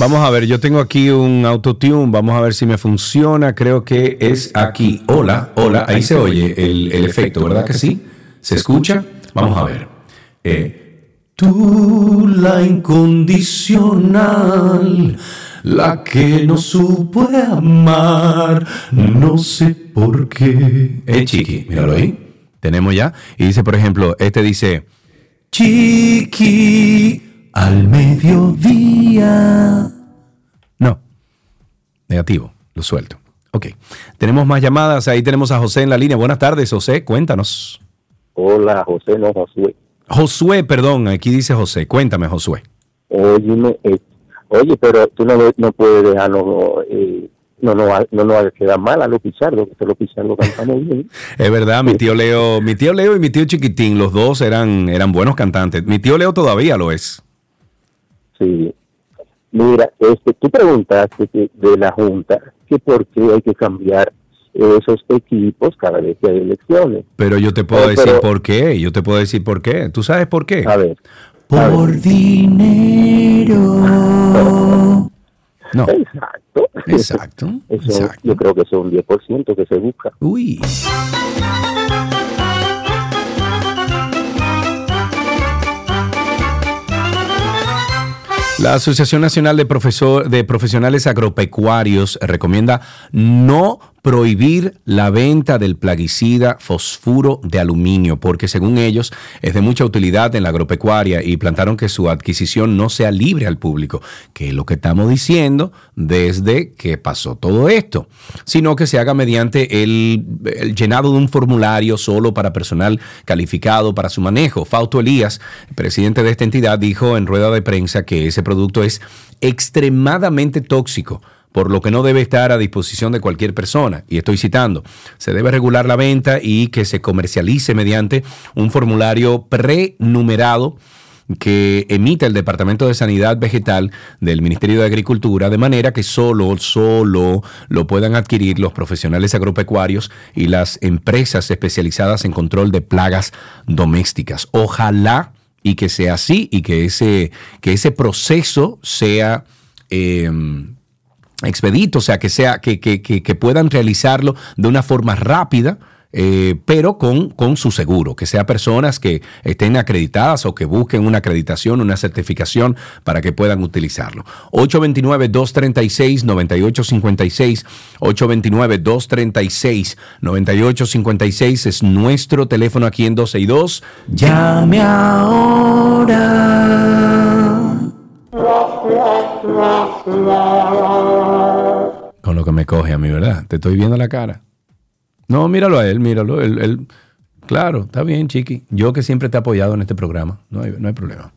Vamos a ver, yo tengo aquí un autotune, vamos a ver si me funciona, creo que es aquí. Hola, hola, ahí se oye el, efecto, ¿verdad que sí? ¿Se escucha? Vamos a ver. Eh, tú la incondicional, la que no supo amar, no sé por qué. Eh, chiqui, míralo ahí. Tenemos ya. Y dice, por ejemplo, este dice, chiqui, al mediodía. No. Negativo, lo suelto. Ok. Tenemos más llamadas. Ahí tenemos a José en la línea. Buenas tardes, José. Cuéntanos. Hola, José, no, Josué. Josué, perdón. Aquí dice José. Cuéntame, Josué. Óyeme, eh, oye, pero tú no, no puedes dejarnos, eh, no, no, no nos queda mal a los Pichardo, que los Pichardo cantamos bien. Es verdad, mi tío Leo, mi tío Leo y mi tío Chiquitín, los dos eran, eran buenos cantantes. Mi tío Leo todavía lo es. Sí. Mira, este, tú preguntaste que de la Junta que por qué hay que cambiar esos equipos cada vez que hay elecciones. Pero yo te puedo No, decir pero- por qué. Yo te puedo decir por qué. ¿Tú sabes por qué? A ver. Por dinero. No. Exacto. Exacto. Eso, Yo creo que es un 10% que se busca. Uy. La Asociación Nacional de, Profesor- de Profesionales Agropecuarios recomienda no prohibir la venta del plaguicida fosfuro de aluminio, porque según ellos es de mucha utilidad en la agropecuaria y plantaron que su adquisición no sea libre al público, que es lo que estamos diciendo desde que pasó todo esto, sino que se haga mediante el, llenado de un formulario solo para personal calificado para su manejo. Fausto Elías, presidente de esta entidad, dijo en rueda de prensa que ese producto es extremadamente tóxico por lo que no debe estar a disposición de cualquier persona. Y estoy citando, se debe regular la venta y que se comercialice mediante un formulario prenumerado que emite el Departamento de Sanidad Vegetal del Ministerio de Agricultura, de manera que solo, solo lo puedan adquirir los profesionales agropecuarios y las empresas especializadas en control de plagas domésticas. Ojalá y que sea así y que ese, que ese proceso sea... em, expedito, o sea, que, sea, que, que- que- puedan realizarlo de una forma rápida, eh, pero con, con su seguro, que sea personas que estén acreditadas o que busquen una acreditación, una certificación para que puedan utilizarlo. 829-236-9856, 829-236-9856 es nuestro teléfono aquí en 12 y 2. Llame ahora. Con lo que me coge a mí, ¿verdad? Te estoy viendo la cara. No, míralo a él, míralo. Claro, está bien, Chiqui. Yo que siempre te he apoyado en este programa. No hay, no hay problema.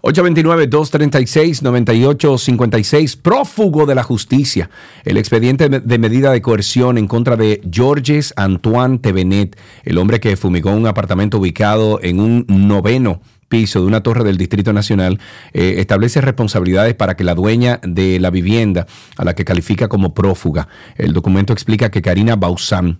829-236-9856, prófugo de la justicia. El expediente de medida de coerción en contra de Georges Antoine Tevenet, el hombre que fumigó un apartamento ubicado en un noveno piso de una torre del Distrito Nacional, eh, establece responsabilidades para que la dueña de la vivienda, a la que califica como prófuga, el documento explica que Karina Bausán,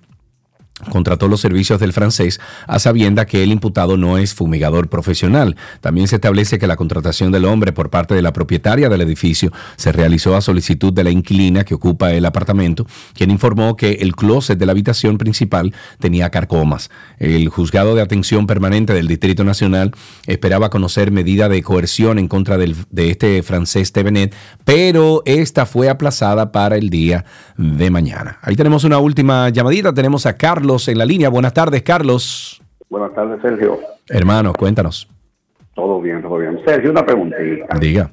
contrató los servicios del francés a sabienda que el imputado no es fumigador profesional. También se establece que la contratación del hombre por parte de la propietaria del edificio se realizó a solicitud de la inquilina que ocupa el apartamento, quien informó que el closet de la habitación principal tenía carcomas. El juzgado de atención permanente del Distrito Nacional esperaba conocer medida de coerción en contra de este francés Tevenet, pero esta fue aplazada para el día de mañana. Ahí tenemos una última llamadita. Tenemos a Carlos en la línea. Buenas tardes, Carlos. Buenas tardes, Sergio. Hermano, cuéntanos. Todo bien, todo bien. Sergio, una preguntita. Diga.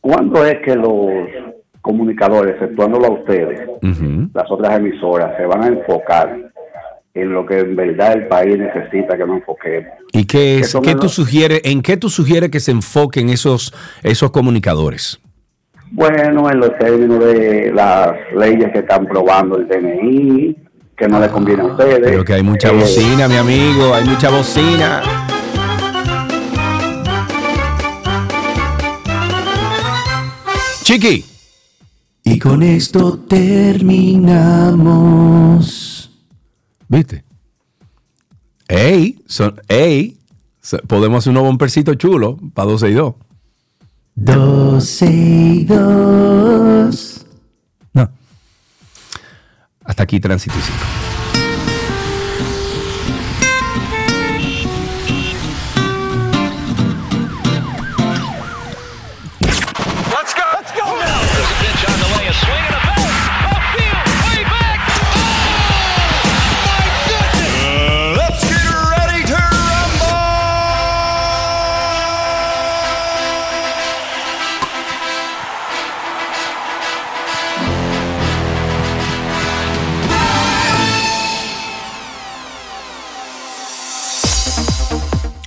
¿Cuándo es que los comunicadores, exceptuándolo a ustedes, las otras emisoras, se van a enfocar en lo que en verdad el país necesita que nos enfoquemos? ¿Y qué es? ¿Qué tú los- sugieres? ¿En qué tú sugieres que se enfoquen esos, esos comunicadores? Bueno, en los términos de las leyes que están probando el DNI, que no le conviene a ah, ustedes. Pero que hay mucha eh, bocina, mi amigo, hay mucha bocina. Chiqui. Y con esto terminamos. ¿Viste? Ey, son, ey, podemos hacer un bompercito chulo para 12 y 2. 12 y 2. No. Hasta aquí Tránsito 5.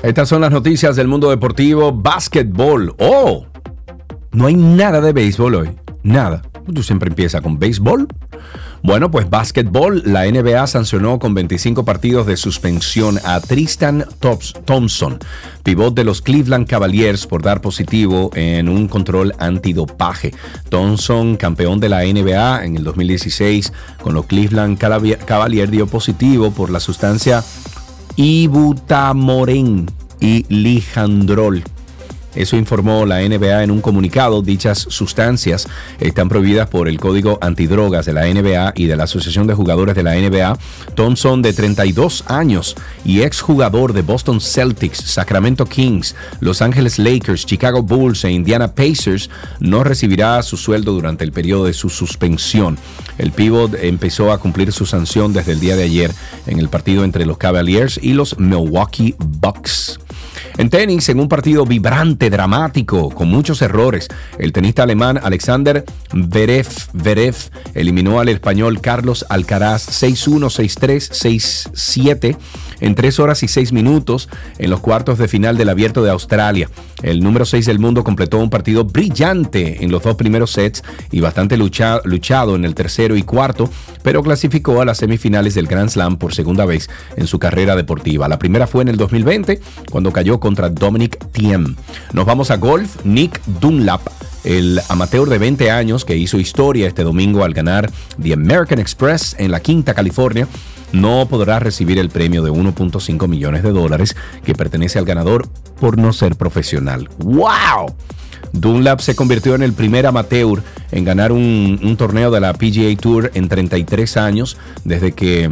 Estas son las noticias del mundo deportivo. Básquetbol. ¡Oh! No hay nada de béisbol hoy. Nada. Tú siempre empiezas con béisbol. Bueno, pues básquetbol. La NBA sancionó con 25 partidos de suspensión a Tristan Thompson, pivot de los Cleveland Cavaliers, por dar positivo en un control antidopaje. Thompson, campeón de la NBA en el 2016 con los Cleveland Cavaliers, dio positivo por la sustancia ibutamoren y lijandrol. Eso informó la NBA en un comunicado. Dichas sustancias están prohibidas por el Código Antidrogas de la NBA y de la Asociación de Jugadores de la NBA. Thompson, de 32 años y exjugador de Boston Celtics, Sacramento Kings, Los Angeles Lakers, Chicago Bulls e Indiana Pacers, no recibirá su sueldo durante el periodo de su suspensión. El pivot empezó a cumplir su sanción desde el día de ayer en el partido entre los Cavaliers y los Milwaukee Bucks. En tenis, en un partido vibrante, dramático, con muchos errores, el tenista alemán Alexander Verev, eliminó al español Carlos Alcaraz 6-1, 6-3, 6-7 en 3 horas y 6 minutos en los cuartos de final del Abierto de Australia. El número 6 del mundo completó un partido brillante en los dos primeros sets y bastante lucha- luchado en el tercero y cuarto, pero clasificó a las semifinales del Grand Slam por segunda vez en su carrera deportiva. La primera fue en el 2020, cuando cayó contra Dominic Thiem. Nos vamos a golf. Nick Dunlap el amateur de 20 años que hizo historia este domingo al ganar The American Express en la Quinta, California, no podrá recibir el premio de 1.5 millones de dólares que pertenece al ganador por no ser profesional. ¡Wow! Dunlap se convirtió en el primer amateur en ganar un, torneo de la PGA Tour en 33 años desde que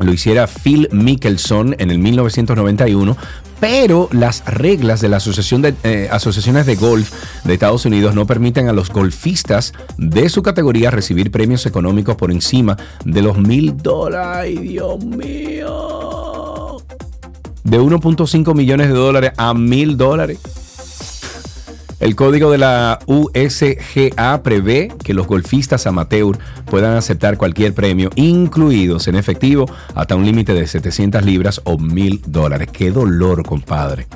lo hiciera Phil Mickelson en el 1991, pero las reglas de la Asociación de eh, Asociaciones de Golf de Estados Unidos no permiten a los golfistas de su categoría recibir premios económicos por encima de los mil dólares. ¡Ay, Dios mío! De 1.5 millones de dólares a mil dólares. El código de la USGA prevé que los golfistas amateur puedan aceptar cualquier premio, incluidos en efectivo, hasta un límite de 700 libras o 1000 dólares. ¡Qué dolor, compadre!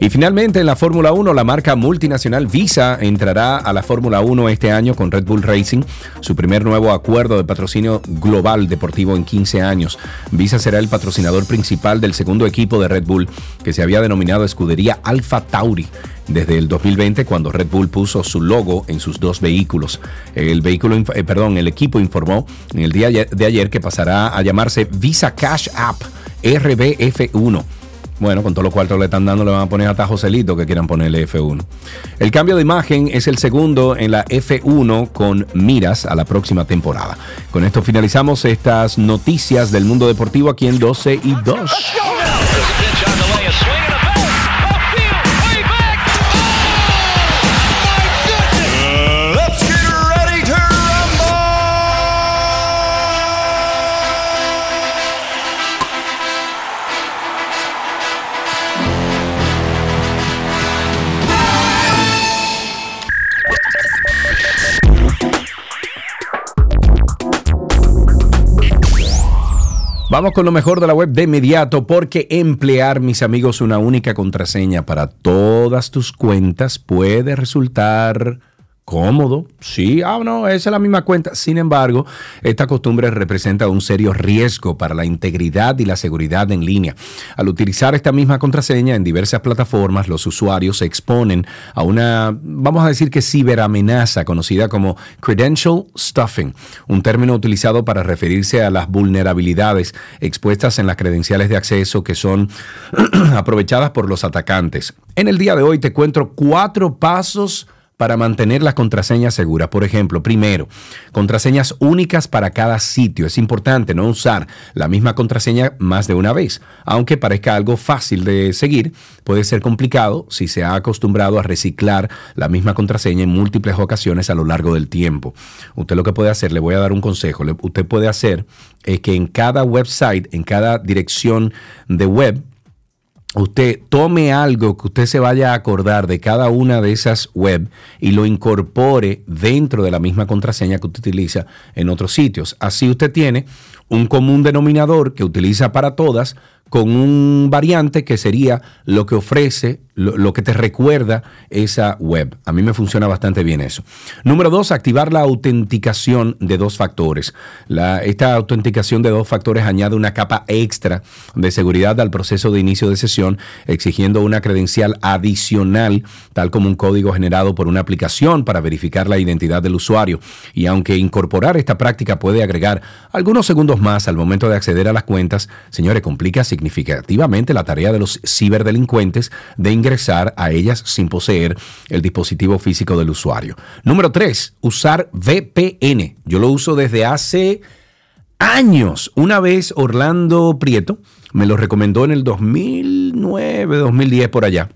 Y finalmente en la Fórmula 1, la marca multinacional Visa entrará a la Fórmula 1 este año con Red Bull Racing, su primer nuevo acuerdo de patrocinio global deportivo en 15 años. Visa será el patrocinador principal del segundo equipo de Red Bull, que se había denominado Escudería Alfa Tauri desde el 2020 cuando Red Bull puso su logo en sus dos vehículos. El vehículo, eh, perdón, el equipo informó en el día de ayer que pasará a llamarse Visa Cash App RBF1. Bueno, con todo lo cual le están dando, le van a poner hasta Joselito que quieran ponerle F1. El cambio de imagen es el segundo en la F1 con miras a la próxima temporada. Con esto finalizamos estas noticias del mundo deportivo aquí en 12 y 2. Vamos con lo mejor de la web de inmediato porque emplear, mis amigos, una única contraseña para todas tus cuentas puede resultar cómodo, sí, ah, no, esa es la misma cuenta. Sin embargo, esta costumbre representa un serio riesgo para la integridad y la seguridad en línea. Al utilizar esta misma contraseña en diversas plataformas, los usuarios se exponen a una, vamos a decir que ciberamenaza conocida como credential stuffing, un término utilizado para referirse a las vulnerabilidades expuestas en las credenciales de acceso que son aprovechadas por los atacantes. En el día de hoy te cuento cuatro pasos para mantener las contraseñas seguras. Por ejemplo, primero, contraseñas únicas para cada sitio. Es importante no usar la misma contraseña más de una vez. Aunque parezca algo fácil de seguir, puede ser complicado si se ha acostumbrado a reciclar la misma contraseña en múltiples ocasiones a lo largo del tiempo. Usted lo que puede hacer, le voy a dar un consejo, usted puede hacer es que en cada website, en cada dirección de web, usted tome algo que usted se vaya a acordar de cada una de esas web y lo incorpore dentro de la misma contraseña que usted utiliza en otros sitios. Así usted tiene un común denominador que utiliza para todas con un variante que sería lo que ofrece, lo, lo que te recuerda esa web. A mí me funciona bastante bien eso. Número dos, activar la autenticación de dos factores. La- esta autenticación de dos factores añade una capa extra de seguridad al proceso de inicio de sesión, exigiendo una credencial adicional, tal como un código generado por una aplicación para verificar la identidad del usuario. Y aunque incorporar esta práctica puede agregar algunos segundos más al momento de acceder a las cuentas, señores, complica significativamente la tarea de los ciberdelincuentes de ingresar a ellas sin poseer el dispositivo físico del usuario. Número tres, usar VPN. Yo lo uso desde hace años. Una vez Orlando Prieto me lo recomendó en el 2009, 2010 por allá.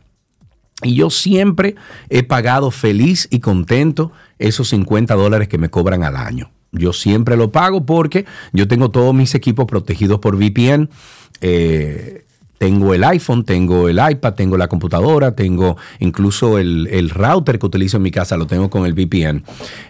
Y yo siempre he pagado feliz y contento esos 50 dólares que me cobran al año. Yo siempre lo pago porque yo tengo todos mis equipos protegidos por VPN. Eh, tengo el iPhone, tengo el iPad, tengo la computadora, tengo incluso el, el router que utilizo en mi casa, lo tengo con el VPN.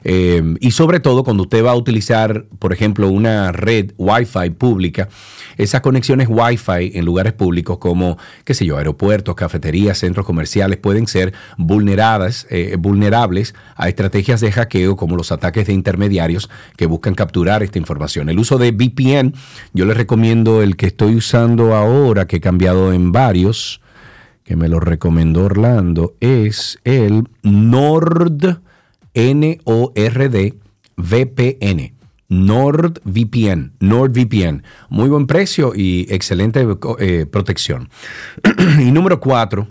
Eh, y sobre todo cuando usted va a utilizar, por ejemplo, una red Wi-Fi pública, esas conexiones Wi-Fi en lugares públicos como, qué sé yo, aeropuertos, cafeterías, centros comerciales, pueden ser vulneradas, eh, vulnerables a estrategias de hackeo como los ataques de intermediarios que buscan capturar esta información. El uso de VPN, yo les recomiendo el que estoy usando ahora, que he cambiado en varios, que me lo recomendó Orlando, es el Nord, N-O-R-D, VPN. NordVPN, NordVPN. Muy buen precio y excelente eh, protección. y número cuatro,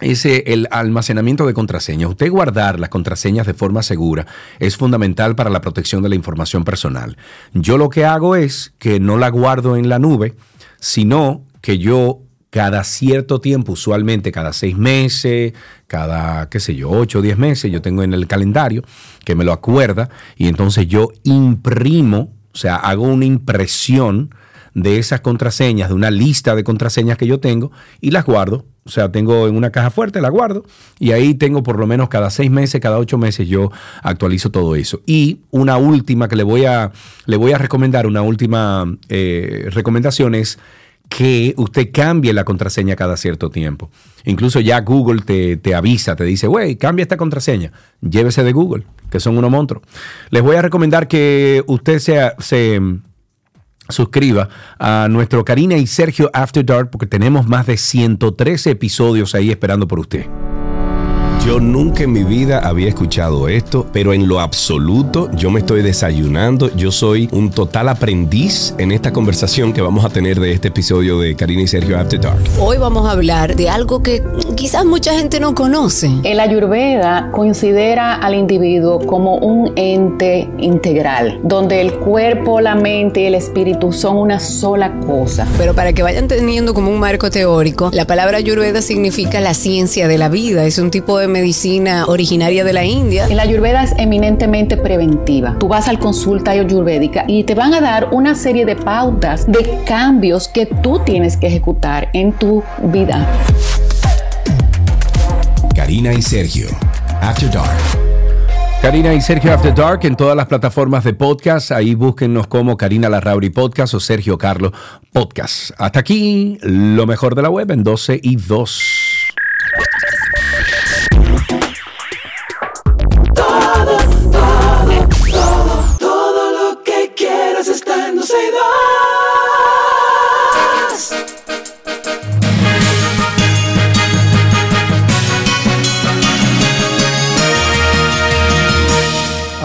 es el almacenamiento de contraseñas. Usted guardar las contraseñas de forma segura es fundamental para la protección de la información personal. Yo lo que hago es que no la guardo en la nube, sino que yo cada cierto tiempo, usualmente cada seis meses, cada, qué sé yo, ocho o diez meses, yo tengo en el calendario que me lo acuerda y entonces yo imprimo, o sea, hago una impresión de esas contraseñas, de una lista de contraseñas que yo tengo y las guardo. O sea, tengo en una caja fuerte, la guardo y ahí tengo por lo menos cada seis meses, cada ocho meses yo actualizo todo eso. Y una última que le voy a, le voy a recomendar, una última eh, recomendación es que usted cambie la contraseña cada cierto tiempo. Incluso ya Google te, te avisa, te dice, güey, cambia esta contraseña, llévese de Google, que son unos monstruos. Les voy a recomendar que usted sea, se suscriba a nuestro Karina y Sergio After Dark porque tenemos más de 113 episodios ahí esperando por usted. Yo nunca en mi vida había escuchado esto, pero en lo absoluto yo me estoy desayunando. Yo soy un total aprendiz en esta conversación que vamos a tener de este episodio de Karina y Sergio After Dark. Hoy vamos a hablar de algo que quizás mucha gente no conoce. El Ayurveda considera al individuo como un ente integral, donde el cuerpo, la mente y el espíritu son una sola cosa. Pero para que vayan teniendo como un marco teórico, la palabra Ayurveda significa la ciencia de la vida. Es un tipo de medicina originaria de la India. La Ayurveda es eminentemente preventiva. Tú vas al consulta ayurvédica y te van a dar una serie de pautas de cambios que tú tienes que ejecutar en tu vida. Karina y Sergio After Dark. Karina y Sergio After Dark en todas las plataformas de podcast. Ahí búsquennos como Karina Larrauri Podcast o Sergio Carlos Podcast. Hasta aquí, lo mejor de la web en 12 y 2. say that.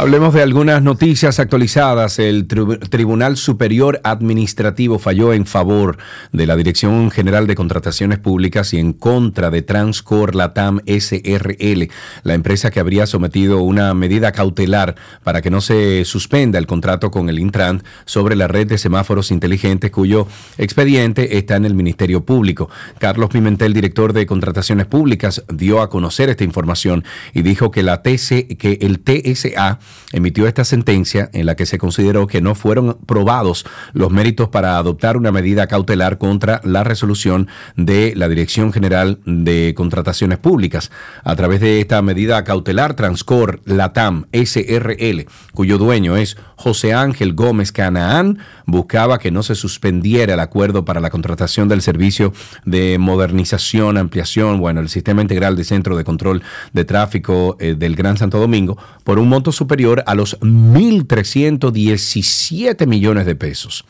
Hablemos de algunas noticias actualizadas. El Tri- Tribunal Superior Administrativo falló en favor de la Dirección General de Contrataciones Públicas y en contra de Transcor Latam SRL, la empresa que habría sometido una medida cautelar para que no se suspenda el contrato con el Intran sobre la red de semáforos inteligentes cuyo expediente está en el Ministerio Público. Carlos Pimentel, director de Contrataciones Públicas, dio a conocer esta información y dijo que la TC, que el TSA emitió esta sentencia en la que se consideró que no fueron probados los méritos para adoptar una medida cautelar contra la resolución de la Dirección General de Contrataciones Públicas. A través de esta medida cautelar, Transcor Latam SRL, cuyo dueño es José Ángel Gómez Canaán, buscaba que no se suspendiera el acuerdo para la contratación del servicio de modernización, ampliación, bueno, el sistema integral de centro de control de tráfico eh, del Gran Santo Domingo por un monto superior a los 1.317 millones de pesos.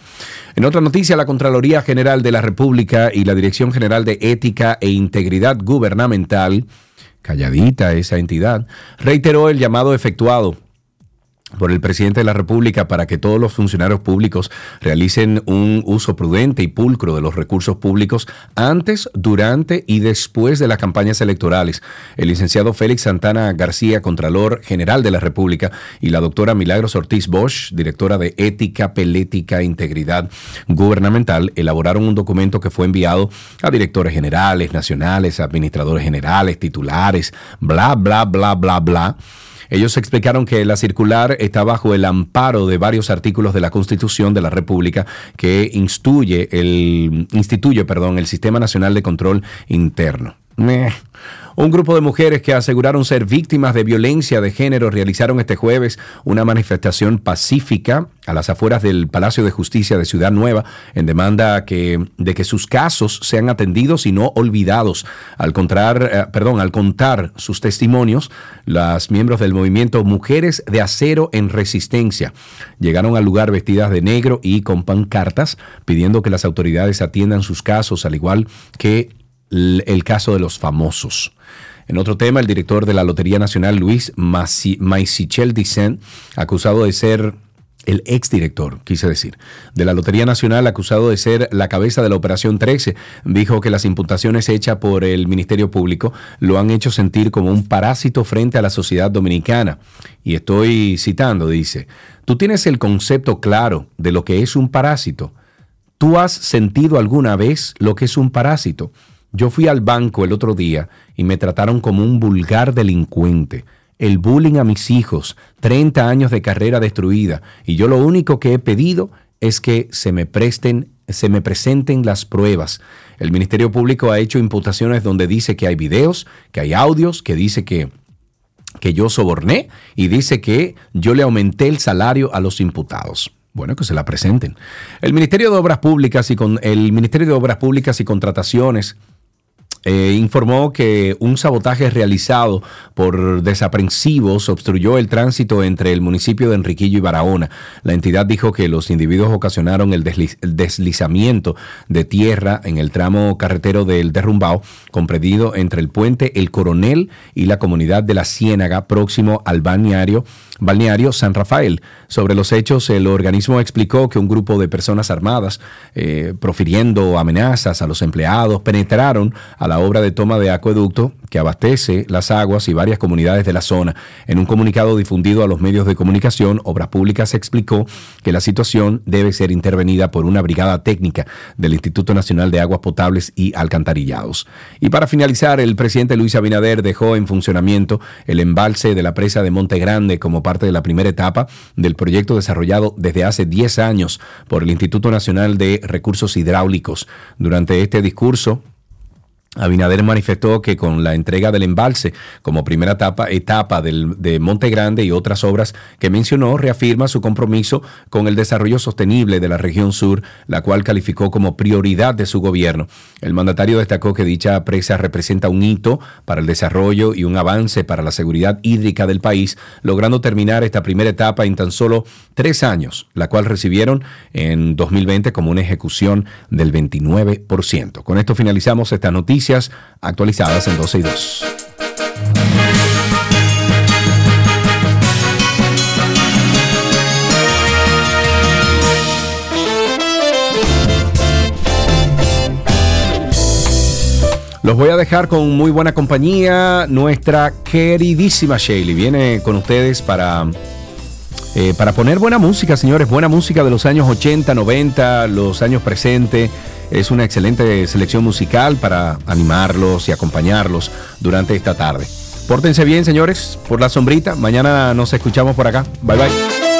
En otra noticia, la Contraloría General de la República y la Dirección General de Ética e Integridad Gubernamental, calladita esa entidad, reiteró el llamado efectuado por el presidente de la República para que todos los funcionarios públicos realicen un uso prudente y pulcro de los recursos públicos antes, durante y después de las campañas electorales. El licenciado Félix Santana García, Contralor General de la República, y la doctora Milagros Ortiz Bosch, directora de Ética, Pelética e Integridad Gubernamental, elaboraron un documento que fue enviado a directores generales, nacionales, administradores generales, titulares, bla, bla, bla, bla, bla ellos explicaron que la circular está bajo el amparo de varios artículos de la Constitución de la República que instituye el, instituye, perdón, el Sistema Nacional de Control Interno. Un grupo de mujeres que aseguraron ser víctimas de violencia de género realizaron este jueves una manifestación pacífica a las afueras del Palacio de Justicia de Ciudad Nueva en demanda que, de que sus casos sean atendidos y no olvidados. Al, eh, al contar sus testimonios, las miembros del movimiento Mujeres de Acero en Resistencia llegaron al lugar vestidas de negro y con pancartas pidiendo que las autoridades atiendan sus casos, al igual que el caso de los famosos. En otro tema, el director de la Lotería Nacional, Luis Maisichel Dicen, acusado de ser el exdirector, quise decir, de la Lotería Nacional, acusado de ser la cabeza de la Operación 13, dijo que las imputaciones hechas por el Ministerio Público lo han hecho sentir como un parásito frente a la sociedad dominicana. Y estoy citando, dice, tú tienes el concepto claro de lo que es un parásito. ¿Tú has sentido alguna vez lo que es un parásito? Yo fui al banco el otro día y me trataron como un vulgar delincuente. El bullying a mis hijos, 30 años de carrera destruida, y yo lo único que he pedido es que se me presten, se me presenten las pruebas. El Ministerio Público ha hecho imputaciones donde dice que hay videos, que hay audios, que dice que que yo soborné y dice que yo le aumenté el salario a los imputados. Bueno, que se la presenten. El Ministerio de Obras Públicas y con el Ministerio de Obras Públicas y Contrataciones eh, informó que un sabotaje realizado por desaprensivos obstruyó el tránsito entre el municipio de Enriquillo y Barahona. La entidad dijo que los individuos ocasionaron el, desliz- el deslizamiento de tierra en el tramo carretero del derrumbado, comprendido entre el puente El Coronel y la comunidad de la Ciénaga, próximo al balneario, balneario San Rafael. Sobre los hechos, el organismo explicó que un grupo de personas armadas, eh, profiriendo amenazas a los empleados, penetraron a la obra de toma de acueducto que abastece las aguas y varias comunidades de la zona. En un comunicado difundido a los medios de comunicación, Obras Públicas explicó que la situación debe ser intervenida por una brigada técnica del Instituto Nacional de Aguas Potables y Alcantarillados. Y para finalizar, el presidente Luis Abinader dejó en funcionamiento el embalse de la presa de Monte Grande como parte de la primera etapa del proyecto desarrollado desde hace 10 años por el Instituto Nacional de Recursos Hidráulicos. Durante este discurso, Abinader manifestó que con la entrega del embalse como primera etapa, del- de Monte Grande y otras obras que mencionó, reafirma su compromiso con el desarrollo sostenible de la región sur, la cual calificó como prioridad de su gobierno. El mandatario destacó que dicha presa representa un hito para el desarrollo y un avance para la seguridad hídrica del país, logrando terminar esta primera etapa en tan solo tres años, la cual recibieron en 2020 como una ejecución del 29%. Con esto finalizamos estas noticias actualizadas en 12 y 2. Los voy a dejar con muy buena compañía. Nuestra queridísima Shaley viene con ustedes para, eh, para poner buena música, señores. Buena música de los años 80, 90, los años presentes es una excelente selección musical para animarlos y acompañarlos durante esta tarde. Pórtense bien, señores, por la sombrita. Mañana nos escuchamos por acá. Bye bye.